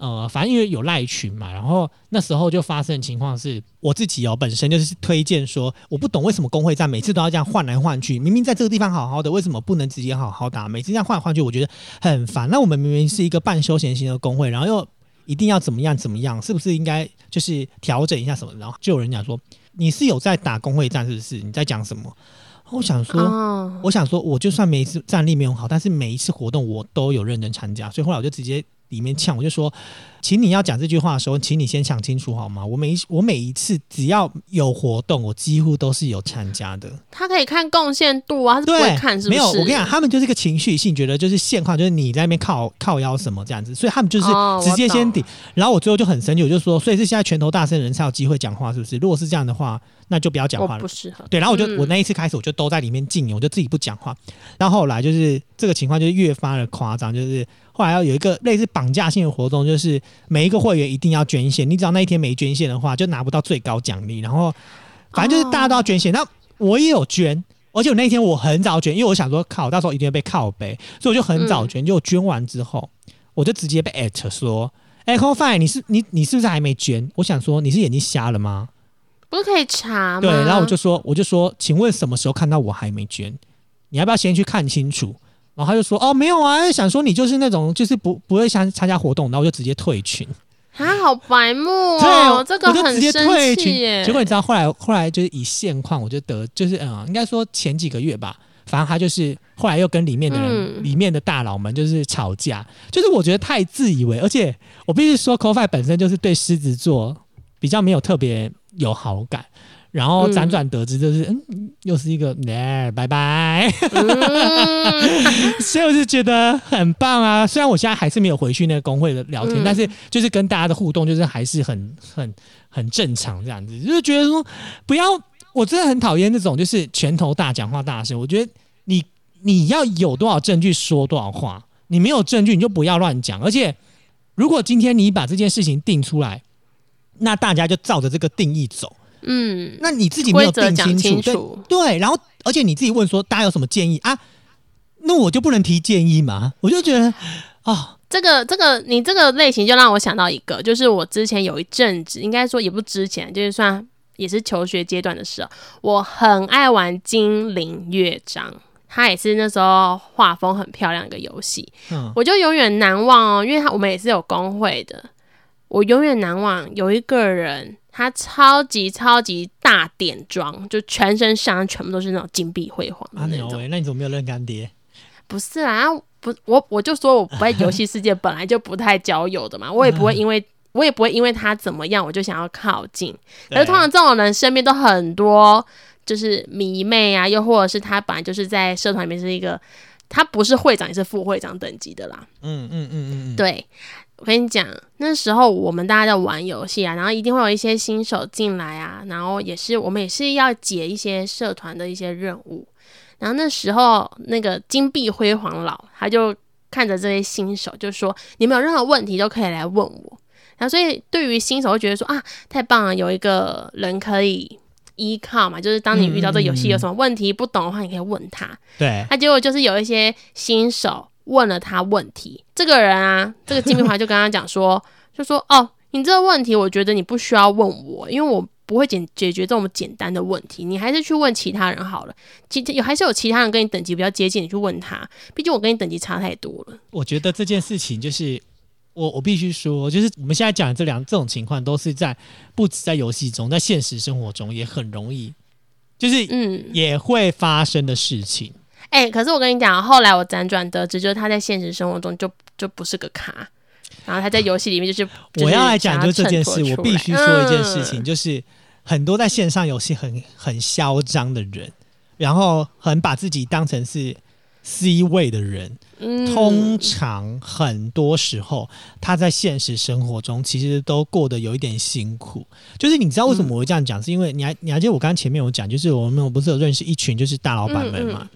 呃，反正因为有赖群嘛，然后那时候就发生的情况是，我自己哦本身就是推荐说，我不懂为什么工会战每次都要这样换来换去，明明在这个地方好好的，为什么不能直接好好打？每次这样换来换去，我觉得很烦。那我们明明是一个半休闲型的工会，然后又一定要怎么样怎么样，是不是应该就是调整一下什么？然后就有人讲说，你是有在打工会战是不是？你在讲什么？我想说，哦，我想说，我就算每一次战力没有好，但是每一次活动我都有认真参加，所以后来我就直接里面呛，我就说，请你要讲这句话的时候，请你先想清楚好吗？我每一我每一次只要有活动，我几乎都是有参加的。他可以看贡献度啊，他是不会对，看是不是？没有，我跟你讲，他们就是一个情绪性，觉得就是现况，就是你在那边靠靠腰什么这样子，所以他们就是直接先懂顶。然后我最后就很生气，我就说，所以是现在拳头大声的人才有机会讲话，是不是？如果是这样的话，那就不要讲话了不。适合。对，然后我就、嗯我那一次开始，我就都在里面静音，我就自己不讲话。到后来就是这个情况就越发的夸张，就是后来要有一个类似绑架性的活动，就是每一个会员一定要捐献，你只要那一天没捐献的话，就拿不到最高奖励。然后反正就是大家都要捐献，那我也有捐。而且我那天我很早捐，因为我想说靠，到时候一定会被靠背，所以我就很早捐。就捐完之后，我就直接被艾特说：“哎、c o f i 你是你你是不是还没捐？”我想说你是眼睛瞎了吗？不是可以查吗？对，然后我就说，我就说，请问什么时候看到我还没捐？你要不要先去看清楚？然后他就说，哦，没有啊，想说你就是那种就是不不会参参加活动，然后我就直接退群。啊，好白目对哦，这个我就直接很生退群。气耶。结果你知道后来后来就是以现况，我就得就是嗯，应该说前几个月吧，反正他就是后来又跟里面的人、嗯里面的大佬们就是吵架，就是我觉得太自以为，而且我必须说 c o f i 本身就是对狮子座比较没有特别有好感。然后嗯辗转得知，就是嗯又是一个，哎、拜拜。嗯 [laughs] 所以我就觉得很棒啊！虽然我现在还是没有回去那个工会的聊天，嗯但是就是跟大家的互动，就是还是很很很正常这样子。就是觉得说，不要，我真的很讨厌那种就是拳头大、讲话大声。我觉得你你要有多少证据说多少话，你没有证据你就不要乱讲。而且，如果今天你把这件事情定出来，那大家就照着这个定义走。嗯，那你自己没有定清楚，对清楚。对，然后而且你自己问说大家有什么建议啊？那我就不能提建议吗？我就觉得啊、这个这个你这个类型就让我想到一个，就是我之前有一阵子，应该说也不之前，就是算也是求学阶段的时候，我很爱玩精灵乐章。它也是那时候画风很漂亮的一个游戏，嗯，我就永远难忘哦，因为它我们也是有工会的，我永远难忘有一个人，他超级超级大点妆，就全身上全部都是那种金碧辉煌的那种。那你怎么没有认干爹？不是啊，不，我我就说我不在游戏世界本来就不太交友的嘛，[laughs] 我也不会因为。我也不会因为他怎么样，我就想要靠近。可是通常这种人身边都很多，就是迷妹啊，又或者是他本来就是在社团里面是一个，他不是会长也是副会长等级的啦。嗯嗯嗯嗯嗯，对，我跟你讲，那时候我们大家在玩游戏啊，然后一定会有一些新手进来啊，然后也是我们也是要解一些社团的一些任务。然后那时候那个金碧辉煌老他就看着这些新手，就说：“你们有任何问题都可以来问我。”然后所以对于新手会觉得说：“啊，太棒了，有一个人可以。”依靠嘛，就是当你遇到这游戏有什么问题不懂的话，你可以问他。对，他结果就是有一些新手问了他问题，这个人啊，[laughs] 这个金明华就跟他讲说，就说哦，你这个问题，我觉得你不需要问我，因为我不会解解决这种简单的问题，你还是去问其他人好了。其有还是有其他人跟你等级比较接近，你去问他，毕竟我跟你等级差太多了。我觉得这件事情就是我我必须说，就是我们现在讲的这两这种情况，都是在不止在游戏中，在现实生活中也很容易，就是嗯，也会发生的事情。哎、可是我跟你讲，后来我辗转得知，就是他在现实生活中就就不是个咖。然后他在游戏里面就是，[sighs] 我要来讲就就是这件事，我必须说一件事情，嗯就是很多在线上游戏很很嚣张的人，然后很把自己当成是 C 位的人，嗯，通常很多时候他在现实生活中其实都过得有一点辛苦。就是你知道为什么我会这样讲？是因为你还你还记得我刚刚前面有讲，就是我们我不是有认识一群就是大老板们嘛？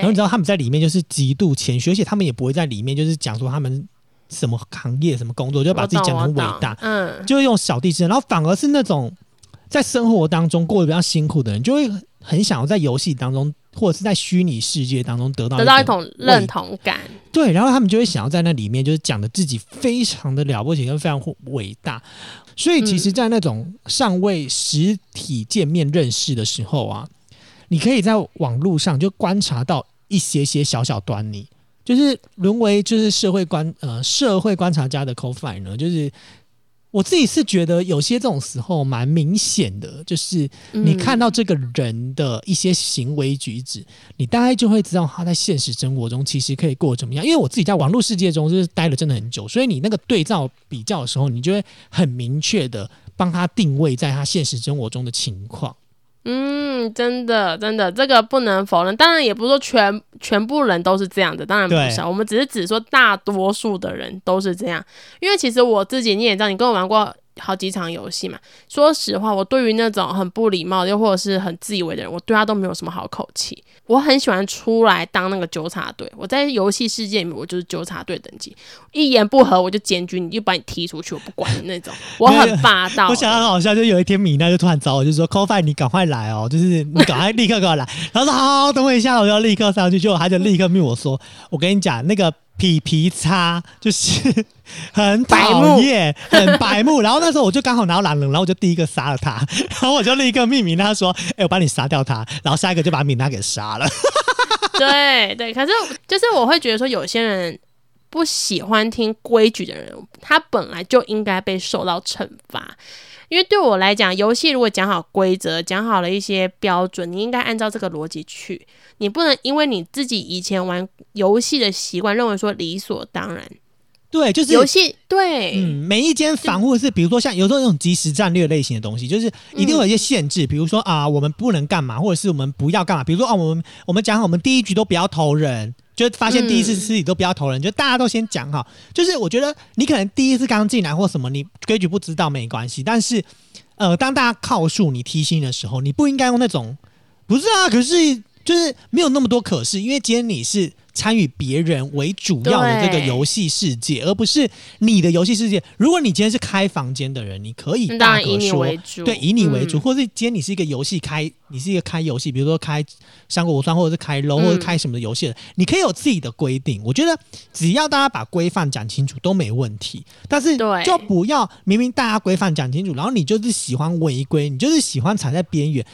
然后你知道他们在里面就是极度谦虚，而且他们也不会在里面就是讲说他们什么行业、什么工作，就把自己讲的很伟大，嗯，就是用小弟之身。然后反而是那种在生活当中过得比较辛苦的人，就会很想要在游戏当中。或者是在虚拟世界当中得到得到一种认同感，对，然后他们就会想要在那里面就是讲的自己非常的了不起，跟非常伟大。所以其实，在那种尚未实体见面认识的时候啊，你可以在网络上就观察到一些些小小端倪，就是沦为就是社会观呃社会观察家的 coffee 呢，就是。我自己是觉得有些这种时候蛮明显的，就是你看到这个人的一些行为举止，你大概就会知道他在现实生活中其实可以过怎么样。因为我自己在网络世界中就是待了真的很久，所以你那个对照比较的时候，你就会很明确的帮他定位在他现实生活中的情况。嗯，真的，真的，这个不能否认。当然，也不是说全全部人都是这样的，当然不是。我们只是只说大多数的人都是这样。因为其实我自己你也知道，你跟我玩过。好几场游戏嘛，说实话，我对于那种很不礼貌又或者是很自以为的人，我对他都没有什么好口气。我很喜欢出来当那个纠察队，我在游戏世界里面，我就是纠察队等级，一言不合我就检举你，就把你踢出去，我不管你那种，我很霸道。我想很好笑，就有一天米娜就突然找我，就说 c o f i 你赶快来哦，就是你赶快立刻给我来。然后说好，好，等我一下，我就要立刻上去。结果他就立刻命我说，我跟你讲那个。皮皮擦就是 [laughs] 很讨厌，很白目。然后那时候我就刚好拿到狼人，然后我就第一个杀了他，[laughs] 然后我就立刻命名他说：“哎，我帮你杀掉他。”然后下一个就把米娜给杀了。[laughs] 对对，可是就是我会觉得说，有些人不喜欢听规矩的人，他本来就应该被受到惩罚。因为对我来讲，游戏如果讲好规则，讲好了一些标准，你应该按照这个逻辑去。你不能因为你自己以前玩游戏的习惯，认为说理所当然。对，就是游戏对，嗯，每一间防护是，比如说像有时候那种即时战略类型的东西，就是一定有一些限制，比如说啊，我们不能干嘛，或者是我们不要干嘛。比如说啊，我们我们讲好，我们第一局都不要投人。就发现第一次吃你都不要投人，就大家都先讲好。就是我觉得你可能第一次刚进来或什么，你规矩不知道没关系。但是，呃，当大家靠数你提醒的时候，你不应该用那种不是啊。可是就是没有那么多可是，因为今天你是。参与别人为主要的这个游戏世界，而不是你的游戏世界。如果你今天是开房间的人，你可以大可说，对，以你为主，或者是今天你是一个游戏开，你是一个开游戏，比如说开三国无双，或者是开 LO，或者开什么的游戏的，你可以有自己的规定。我觉得只要大家把规范讲清楚都没问题。但是就不要明明大家规范讲清楚，然后你就是喜欢违规，你就是喜欢踩在边缘。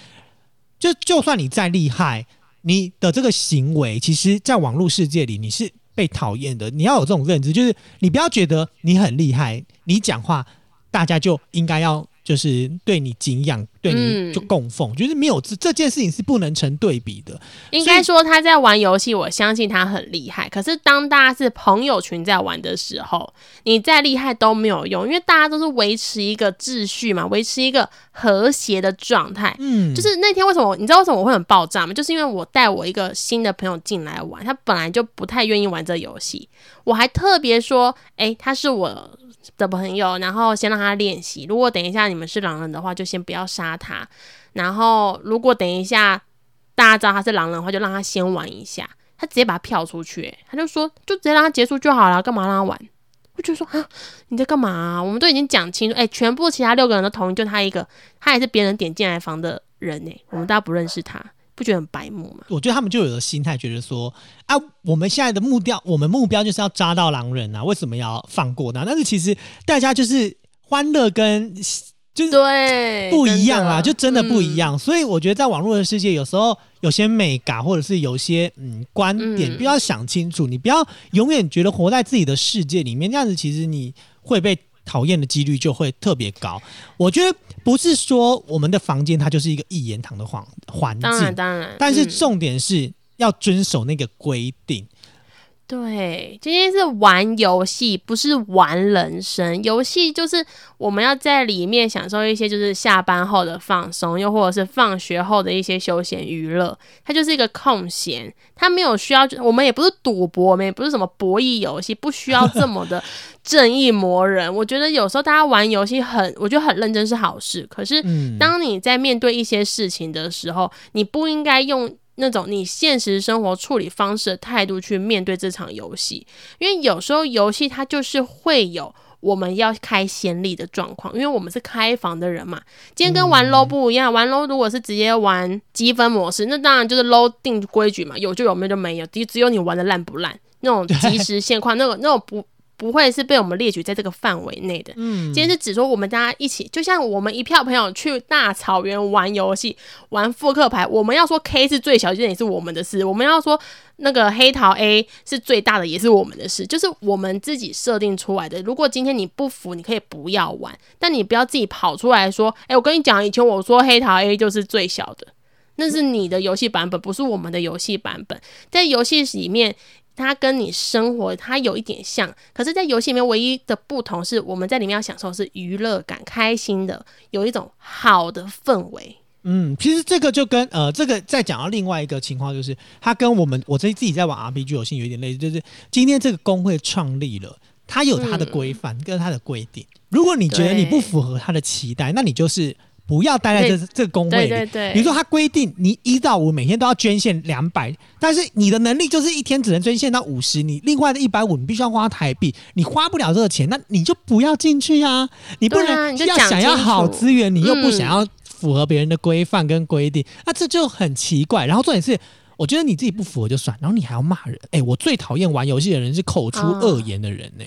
就就算你再厉害。你的这个行为，其实，在网络世界里，你是被讨厌的。你要有这种认知，就是你不要觉得你很厉害，你讲话，大家就应该要。就是对你敬仰，对你就供奉，就是没有这这件事情是不能成对比的。应该说他在玩游戏，我相信他很厉害。可是当大家是朋友群在玩的时候，你再厉害都没有用，因为大家都是维持一个秩序嘛，维持一个和谐的状态。嗯，就是那天为什么你知道为什么我会很爆炸吗？就是因为我带我一个新的朋友进来玩，他本来就不太愿意玩这游戏，我还特别说，哎，他是我。的朋友，然后先让他练习。如果等一下你们是狼人的话，就先不要杀他。然后如果等一下大家知道他是狼人的话，就让他先玩一下。他直接把他票出去，他就说就直接让他结束就好了，干嘛让他玩？我就说啊，你在干嘛？我们都已经讲清楚，哎，全部其他六个人都同意，就他一个，他也是别人点进来房的人呢。我们大家不认识他。不觉得很白目吗？我觉得他们就有的心态，觉得说啊，我们现在的目标，我们目标就是要抓到狼人啊，为什么要放过呢？但是其实大家就是欢乐跟就是对不一样啊，就真的不一样。所以我觉得在网络的世界，有时候有些美感，或者是有些嗯观点，必要想清楚。你不要永远觉得活在自己的世界里面，这样子其实你会被。讨厌的几率就会特别高。我觉得不是说我们的房间它就是一个一言堂的环环境，当然当然，但是重点是要遵守那个规定。对，今天是玩游戏，不是玩人生。游戏就是我们要在里面享受一些，就是下班后的放松，又或者是放学后的一些休闲娱乐。它就是一个空闲，它没有需要，我们也不是赌博，我们也不是什么博弈游戏，不需要这么的 [laughs] 正义魔人。我觉得有时候大家玩游戏很，我觉得很认真是好事。可是当你在面对一些事情的时候，你不应该用。那种你现实生活处理方式的态度去面对这场游戏，因为有时候游戏它就是会有我们要开先例的状况，因为我们是开房的人嘛。今天跟玩 low 不一样，玩 low 如果是直接玩积分模式，那当然就是 low 定规矩嘛，有就有，没有就没有，只只有你玩的烂不烂，那种即时现况，那个那种不。不会是被我们列举在这个范围内的。嗯，今天是指说我们大家一起，就像我们一票朋友去大草原玩游戏，玩复刻牌。我们要说 K 是最小，这也是我们的事；我们要说那个黑桃 A 是最大的，也是我们的事。就是我们自己设定出来的。如果今天你不服，你可以不要玩，但你不要自己跑出来说：“哎，我跟你讲，以前我说黑桃 A 就是最小的，那是你的游戏版本，不是我们的游戏版本。”在游戏里面。它跟你生活它有一点像，可是，在游戏里面唯一的不同是，我们在里面要享受是娱乐感、开心的，有一种好的氛围。嗯，其实这个就跟呃，这个再讲到另外一个情况，就是它跟我们我这自己在玩 RPG 游戏有点类似，就是今天这个工会创立了，它有它的规范跟它的规定，如果你觉得你不符合它的期待，那你就是。不要待在这这个工会里。比如说，他规定你一到五每天都要捐献两百，但是你的能力就是一天只能捐献到五十，你另外的一百五你必须要花台币，你花不了这个钱，那你就不要进去啊！你不能要想要好资源，你又不想要符合别人的规范跟规定，那这就很奇怪。然后重点是，我觉得你自己不符合就算，然后你还要骂人。哎，我最讨厌玩游戏的人是口出恶言的人呢。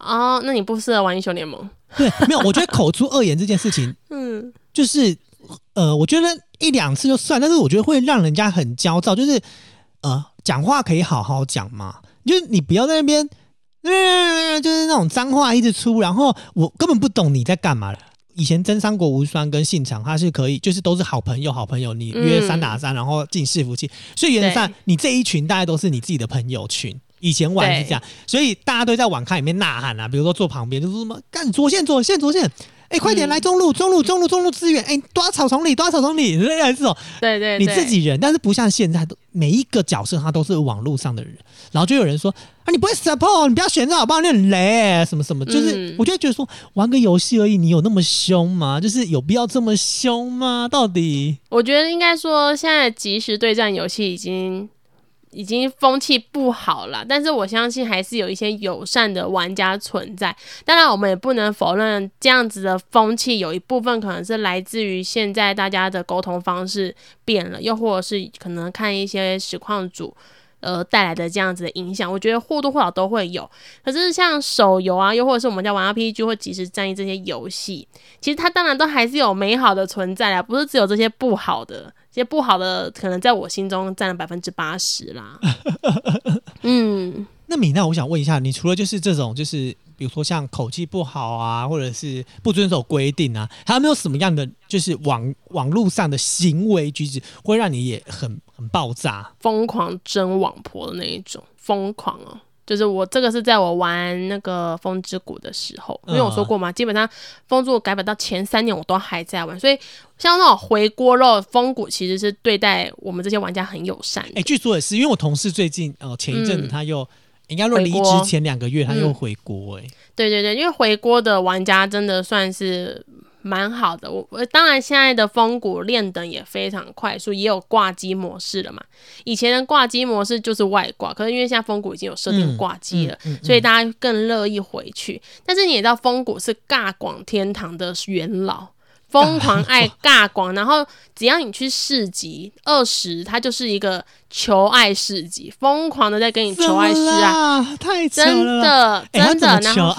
哦，那你不适合玩英雄联盟。对，没有，我觉得口出恶言这件事情，[laughs] 嗯。就是，呃，我觉得一两次就算，但是我觉得会让人家很焦躁。就是，呃，讲话可以好好讲嘛，就是你不要在那边，就是那种脏话一直出，然后我根本不懂你在干嘛。以前真三国无双跟信长他是可以，就是都是好朋友，好朋友，你约三打三，然后进伺服器，所以原则上你这一群大概都是你自己的朋友群。以前玩是这样，所以大家都在网咖里面呐喊啊，比如说坐旁边就是什么干左线左线左线。哎，快点来中路，中路，中路，中路支援！哎，抓草丛里，抓草丛里，这种。对对，你自己人，但是不像现在，都每一个角色他都是网络上的人，然后就有人说啊，你不会 support，你不要选这好不好？你很雷，什么什么，就是我就觉得说，玩个游戏而已，你有那么凶吗？就是有必要这么凶吗？到底？我觉得应该说，现在即时对战游戏已经。已经风气不好了，但是我相信还是有一些友善的玩家存在。当然，我们也不能否认这样子的风气有一部分可能是来自于现在大家的沟通方式变了，又或者是可能看一些实况组。呃，带来的这样子的影响，我觉得或多或少都会有。可是像手游啊，又或者是我们在玩 RPG 或即时战役这些游戏，其实它当然都还是有美好的存在啊，不是只有这些不好的。这些不好的，可能在我心中占了百分之八十啦。[laughs] 嗯，那米娜，我想问一下，你除了就是这种，就是比如说像口气不好啊，或者是不遵守规定啊，还有没有什么样的就是网网络上的行为举止，会让你也很很爆炸、疯狂争网婆的那一种疯狂哦？就是我这个是在我玩那个风之谷的时候，因为我说过嘛，基本上风之谷改版到前三年我都还在玩，所以像那种回锅肉，风谷其实是对待我们这些玩家很友善。哎，据说也是，因为我同事最近呃前一阵子他又应该说离职前两个月他又回锅，哎，对对对，因为回锅的玩家真的算是。蛮好的，我我当然现在的风谷练等也非常快速，也有挂机模式了嘛。以前的挂机模式就是外挂，可是因为现在风谷已经有设定挂机了，所以大家更乐意回去。但是你也知道，风谷是尬广天堂的元老，疯狂爱尬广，[laughs] 然后只要你去市集二十，它就是一个求爱市集，疯狂的在跟你求爱示啊，太真的真的，然后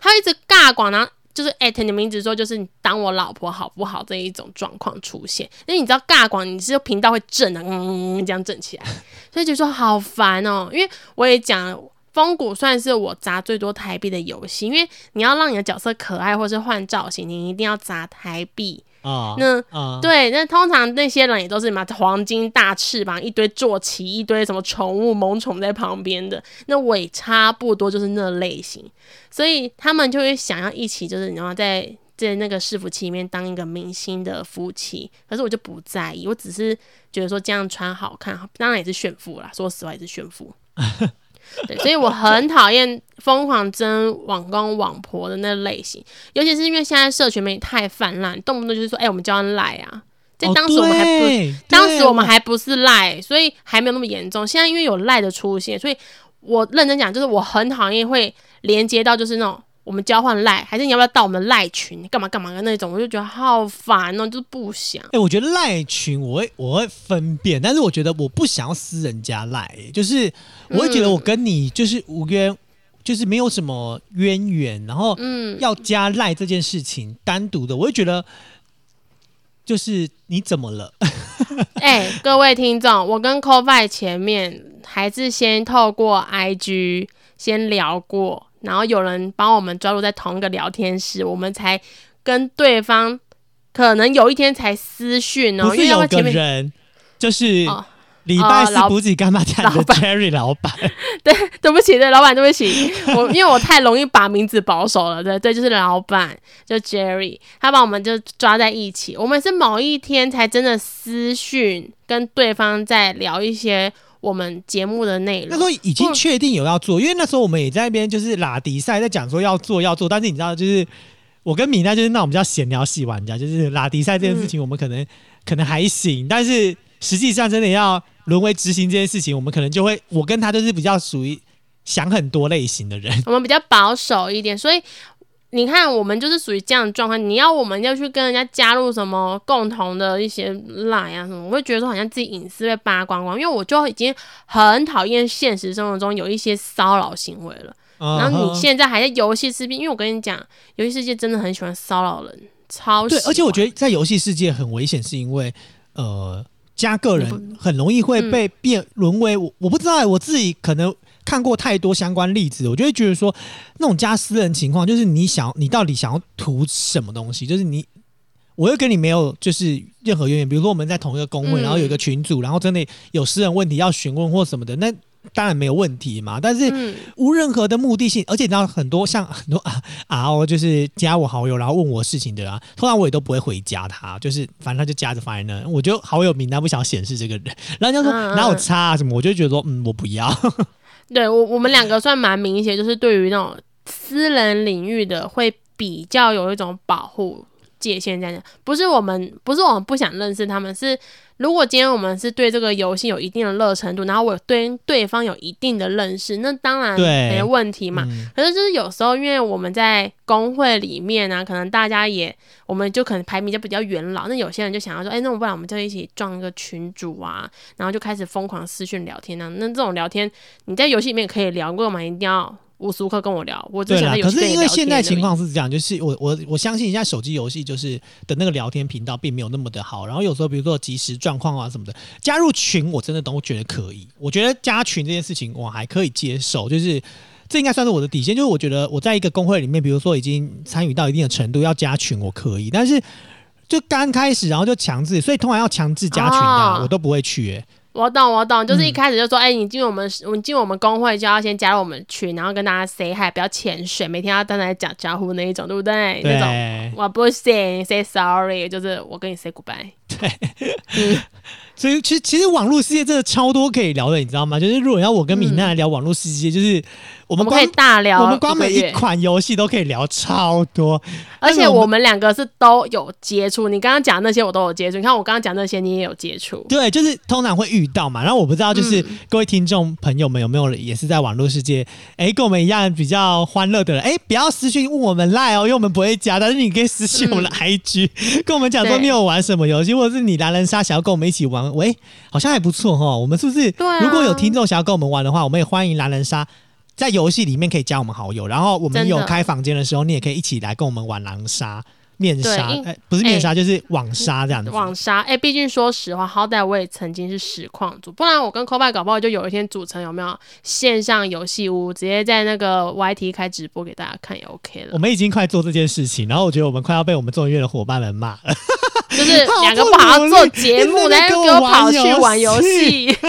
他一直尬广，然后。就是艾特你名字说，就是你当我老婆好不好这一种状况出现，因为你知道尬广，你是频道会震啊，嗯，这样震起来，所以就说好烦哦。因为我也讲，风谷算是我砸最多台币的游戏，因为你要让你的角色可爱或是换造型，你一定要砸台币。啊，那啊，对，那通常那些人也都是什么黄金大翅膀，一堆坐骑，一堆什么宠物萌宠在旁边的，那我也差不多就是那类型，所以他们就会想要一起，就是你知道在在那个伺服器里面当一个明星的夫妻，可是我就不在意，我只是觉得说这样穿好看，当然也是炫富啦，说实话也是炫富。[laughs] 对，所以我很讨厌疯狂争网公网婆的那类型，尤其是因为现在社群媒体太泛滥，动不动就是说，哎、我们叫人赖啊。在哦当时我们还不，对当时我们还不是赖，所以还没有那么严重。现在因为有赖的出现，所以我认真讲，就是我很讨厌会连接到就是那种我们交换赖，还是你要不要到我们赖群干嘛干嘛的那种，我就觉得好烦哦，就是不想。哎、我觉得赖群我会我会分辨，但是我觉得我不想要私人家赖，就是我会觉得我跟你就是无冤，就是没有什么渊源，然后嗯，要加赖这件事情单独的，我会觉得就是你怎么了？[laughs] 哎、各位听众，我跟 c o f i 前面还是先透过 IG 先聊过，然后有人帮我们抓入在同一个聊天室，我们才跟对方可能有一天才私讯哦，因不是有个人就是哦礼拜四补给干妈店的老板。Jerry 老板，[laughs] 对不起，对老板，对不起，我因为我太容易把名字保守了，对对，就是老板，就 Jerry，他把我们就抓在一起，我们是某一天才真的私讯跟对方在聊一些我们节目的内容那时。候已经确定有要做，因为那时候我们也在那边就是拉迪赛，在讲说要做要做，但是你知道，就是我跟米娜就是那种比较闲聊系玩家，就是拉迪赛这件事情，我们可能、[laughs] 可能还行，但是实际上真的要沦为执行这件事情，我们可能就会，我跟他都是比较属于想很多类型的人。我们比较保守一点，所以你看，我们就是属于这样的状况。你要我们要去跟人家加入什么共同的一些 line 啊什么，我会觉得说好像自己隐私被扒光光，因为我就已经很讨厌现实生活中有一些骚扰行为了。然后你现在还在游戏世界，因为我跟你讲，游戏世界真的很喜欢骚扰人，超对，而且我觉得得在游戏世界很危险，是因为呃，加个人很容易会被变沦为我，我不知道欸，我自己可能看过太多相关例子，我就会觉得说，那种加私人情况，就是你想你到底想要图什么东西，就是你。我又跟你没有就是任何渊源，比如说我们在同一个工会，嗯然后有一个群组，然后真的有私人问题要询问或什么的，那当然没有问题嘛。但是嗯，无任何的目的性，而且你知道很多像很多啊啊哦，就是加我好友，然后问我事情的啊，通常我也都不会回加他，就是反正他就加着放在那，我就好友名单不想显示这个人，然后人家说哪有差啊什么，我就觉得说嗯我不要，对我我们两个算蛮明显，就是对于那种私人领域的会比较有一种保护界限在那。不是我们不是我们不想认识他们，是如果今天我们是对这个游戏有一定的热程度，然后我对对方有一定的认识，那当然没问题嘛。嗯可是就是有时候，因为我们在工会里面啊，可能大家也，我们就可能排名就比较元老，那有些人就想要说，哎、那我不然我们就一起撞一个群主啊，然后就开始疯狂私讯聊天啊。那这种聊天，你在游戏里面可以聊，过嘛，一定要无时无刻跟我聊。我只对啦想可是因为现在情况是这样，就是我我我相信现在手机游戏就是的那个聊天频道并没有那么的好，然后有时候比如说即时状况啊什么的，加入群我真的都觉得可以，我觉得加群这件事情我还可以接受，就是。这应该算是我的底线，就是我觉得我在一个工会里面，比如说已经参与到一定的程度，要加群我可以，但是就刚开始，然后就强制，所以通常要强制加群的啊、哦我都不会去、欸。我懂，我懂，就是一嗯开始就说，哎、你进我们，你进我们工会就要先加入我们群，然后跟大家 say hi，不要潜水，每天要单来讲招呼那一种，对不对？那种，我不行，say sorry，就是我跟你 say goodbye。所以其实其实网络世界真的超多可以聊的，你知道吗？就是如果要我跟米娜来聊网络世界，就是我们可以大聊我们光每一款游戏都可以聊超多，而且我们两个是都有接触，你刚刚讲那些我都有接触，你看我刚刚讲那些你也有接触，对，就是通常会遇到嘛。然后我不知道，就是嗯。各位听众朋友们有没有也是在网络世界，哎，跟我们一样比较欢乐的人，哎，不要私信问我们赖哦，因为我们不会加，但是你可以私信我们的 IG，、跟我们讲说你有玩什么游戏，或者是你狼人杀想要跟我们一起玩，喂，好像还不错哈。我们是不是？对啊如果有听众想要跟我们玩的话，我们也欢迎狼人杀。在游戏里面可以加我们好友，然后我们有开房间的时候，你也可以一起来跟我们玩狼杀、面杀，对因哎，不是面纱，就是网纱这样子。网纱，哎、毕竟说实话，好歹我也曾经是实况组，不然我跟 c o b a 搞不好就有一天组成有没有线上游戏屋，直接在那个 YT 开直播给大家看也 OK 了。我们已经快做这件事情，然后我觉得我们快要被我们众议院的伙伴们骂了。就是 [laughs] 两个不不好好做节目，然后给我跑去玩游戏。[laughs]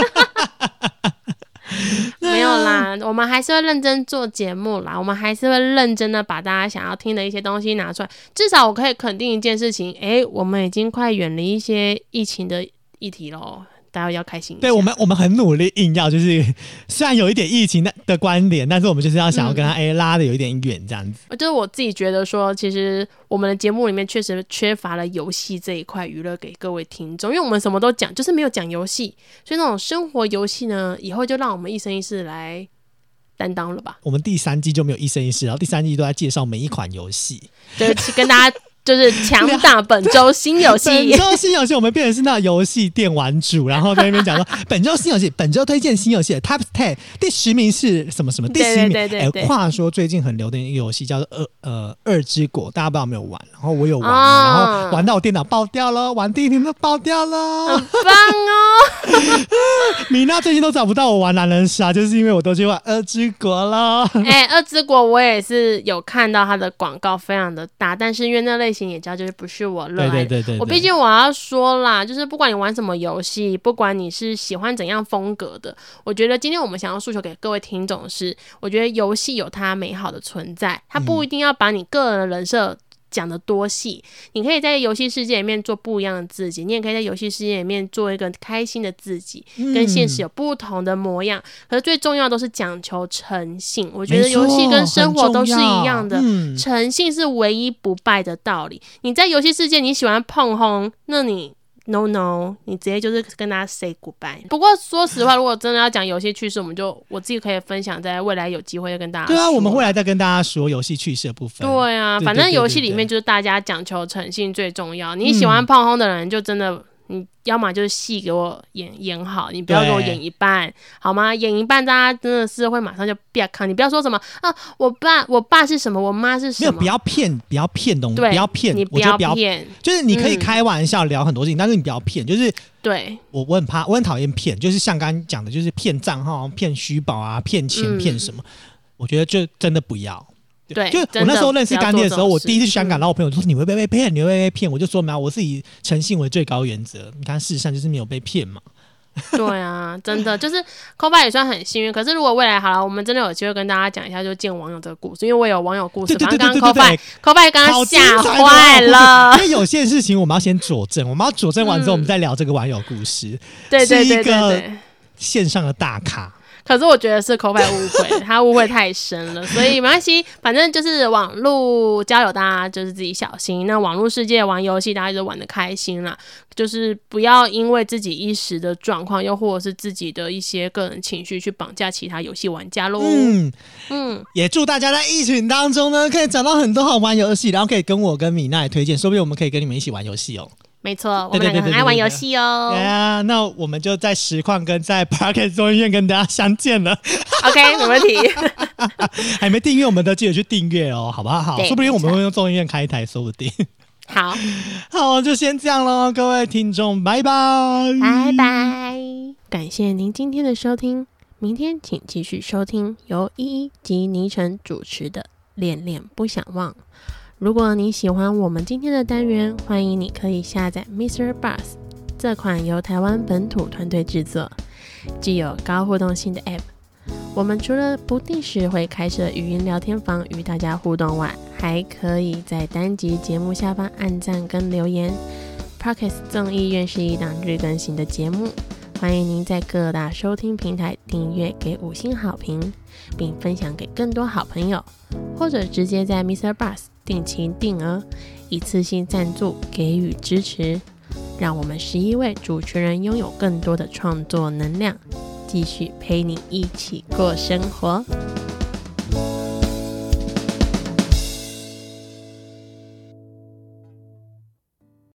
[laughs] 没有啦，我们还是会认真做节目啦，我们还是会认真的把大家想要听的一些东西拿出来。至少我可以肯定一件事情，诶，我们已经快远离一些疫情的议题喽，大家要开心一下。对我们，我们很努力，硬要就是 [laughs] 虽然有一点疫情的的关联，但是我们就是要想要跟他哎、拉的有一点远这样子。就是我自己觉得说，其实我们的节目里面确实缺乏了游戏这一块娱乐给各位听众，因为我们什么都讲，就是没有讲游戏，所以那种生活游戏呢，以后就让我们一生一世来担当了吧，我们第三季就没有一生一世，然后第三季都在介绍每一款游戏。就是跟大家就是强打本周新游戏本。周新游戏，我们变成是那游戏电玩主，然后在那边讲说 [laughs] 本周新游戏，本周推荐新游戏 Top Ten，第十名是什么什么？第十名。哎对对对对话说最近很流的一个游戏叫做《二呃二之国》，大家不知道有没有玩？然后我有玩，啊然后玩到我电脑爆掉了，玩第一天都爆掉了。很棒哦！[laughs] 米娜最近都找不到我玩狼人杀，就是因为我都去玩《二之国》了。哎、二之国我也是有看到它的广告非常的大，但是因为那类型也知道就是不是我热爱的。对对对对，我对毕竟我要说啦，就是不管你玩什么游戏，不管你是喜欢怎样风格的，我觉得今天我们想要诉求给各位听众是，我觉得游戏有它美好的存在，它不一定要把你个人的人设。讲的多细，你可以在游戏世界里面做不一样的自己，你也可以在游戏世界里面做一个开心的自己，跟现实有不同的模样。可是最重要都是讲求诚信，我觉得游戏跟生活都是一样的，诚信是唯一不败的道理。你在游戏世界你喜欢碰轰，那你 no no，你直接就是跟大家 say goodbye。不过说实话，如果真的要讲游戏趣事，我们就我自己可以分享，在未来有机会再跟大家对啊，我们未来再跟大家说游戏趣事的部分。对啊，对反正游戏里面就是大家讲求诚信最重要。你喜欢胖轰的人，就真的。你要么就是戏给我演演好，你不要给我演一半，好吗？演一半，大家真的是会马上就不要看。你不要说什么啊，我爸我爸是什么，我妈是什么没有，不要骗，不要骗东西，不要骗你，我觉得不要，骗，就是你可以嗯开玩笑聊很多事情，但是你不要骗。就是对，我我很怕，我很讨厌骗，就是像刚刚讲的，就是骗账号、骗虚宝啊、骗钱、嗯骗什么。我觉得就真的不要。对就我那时候认识干爹的时候，我第一次去香港，嗯然后我朋友就说你会被被骗，你会被骗？我就说没有，我是以诚信为最高原则。你看，事实上就是没有被骗嘛。对啊，真的就是 c o b a 也算很幸运。可是如果未来好了，我们真的有机会跟大家讲一下，就见网友这个故事，因为我有网友故事，对刚刚 c 对对 o b a 对 c o b a 刚刚吓坏了 [laughs] 因。为有些事情我们要先佐证，我们要佐证完之后，嗯我们再聊这个网友故事。对对对。线上的大咖，可是我觉得是 b a 误会，他误会太深了，所以没关系，[laughs] 反正就是网络交友，大家就是自己小心。那网络世界玩游戏，大家就玩的开心啦，就是不要因为自己一时的状况，又或者是自己的一些个人情绪去绑架其他游戏玩家喽。嗯，嗯，也祝大家在疫情当中呢，可以找到很多好玩游戏，然后可以跟我跟米娜也推荐，说不定我们可以跟你们一起玩游戏哦。没错，我们两个很爱玩游戏哦。对啊，那我们就在实况跟在 [laughs] Parket 中医院跟大家相见了。OK，没问题。[laughs] 还没订阅我们的，记得去订阅哦，好不好？对说不定我们会用中医院开一台，说不定。好，[laughs] 好，就先这样喽，各位听众，拜拜，拜拜。感谢您今天的收听，明天请继续收听由依依及倪晨主持的《恋恋不想忘》。如果你喜欢我们今天的单元，欢迎你可以下载 Mr. Bus 这款由台湾本土团队制作、具有高互动性的 App。我们除了不定时会开设语音聊天房与大家互动外，还可以在单集节目下方按赞跟留言。Pockets 众议院是一档日更新的节目，欢迎您在各大收听平台订阅，给五星好评，并分享给更多好朋友，或者直接在 Mr. Bus 定期定额一次性赞助给予支持，让我们十一位主持人拥有更多的创作能量，继续陪你一起过生活。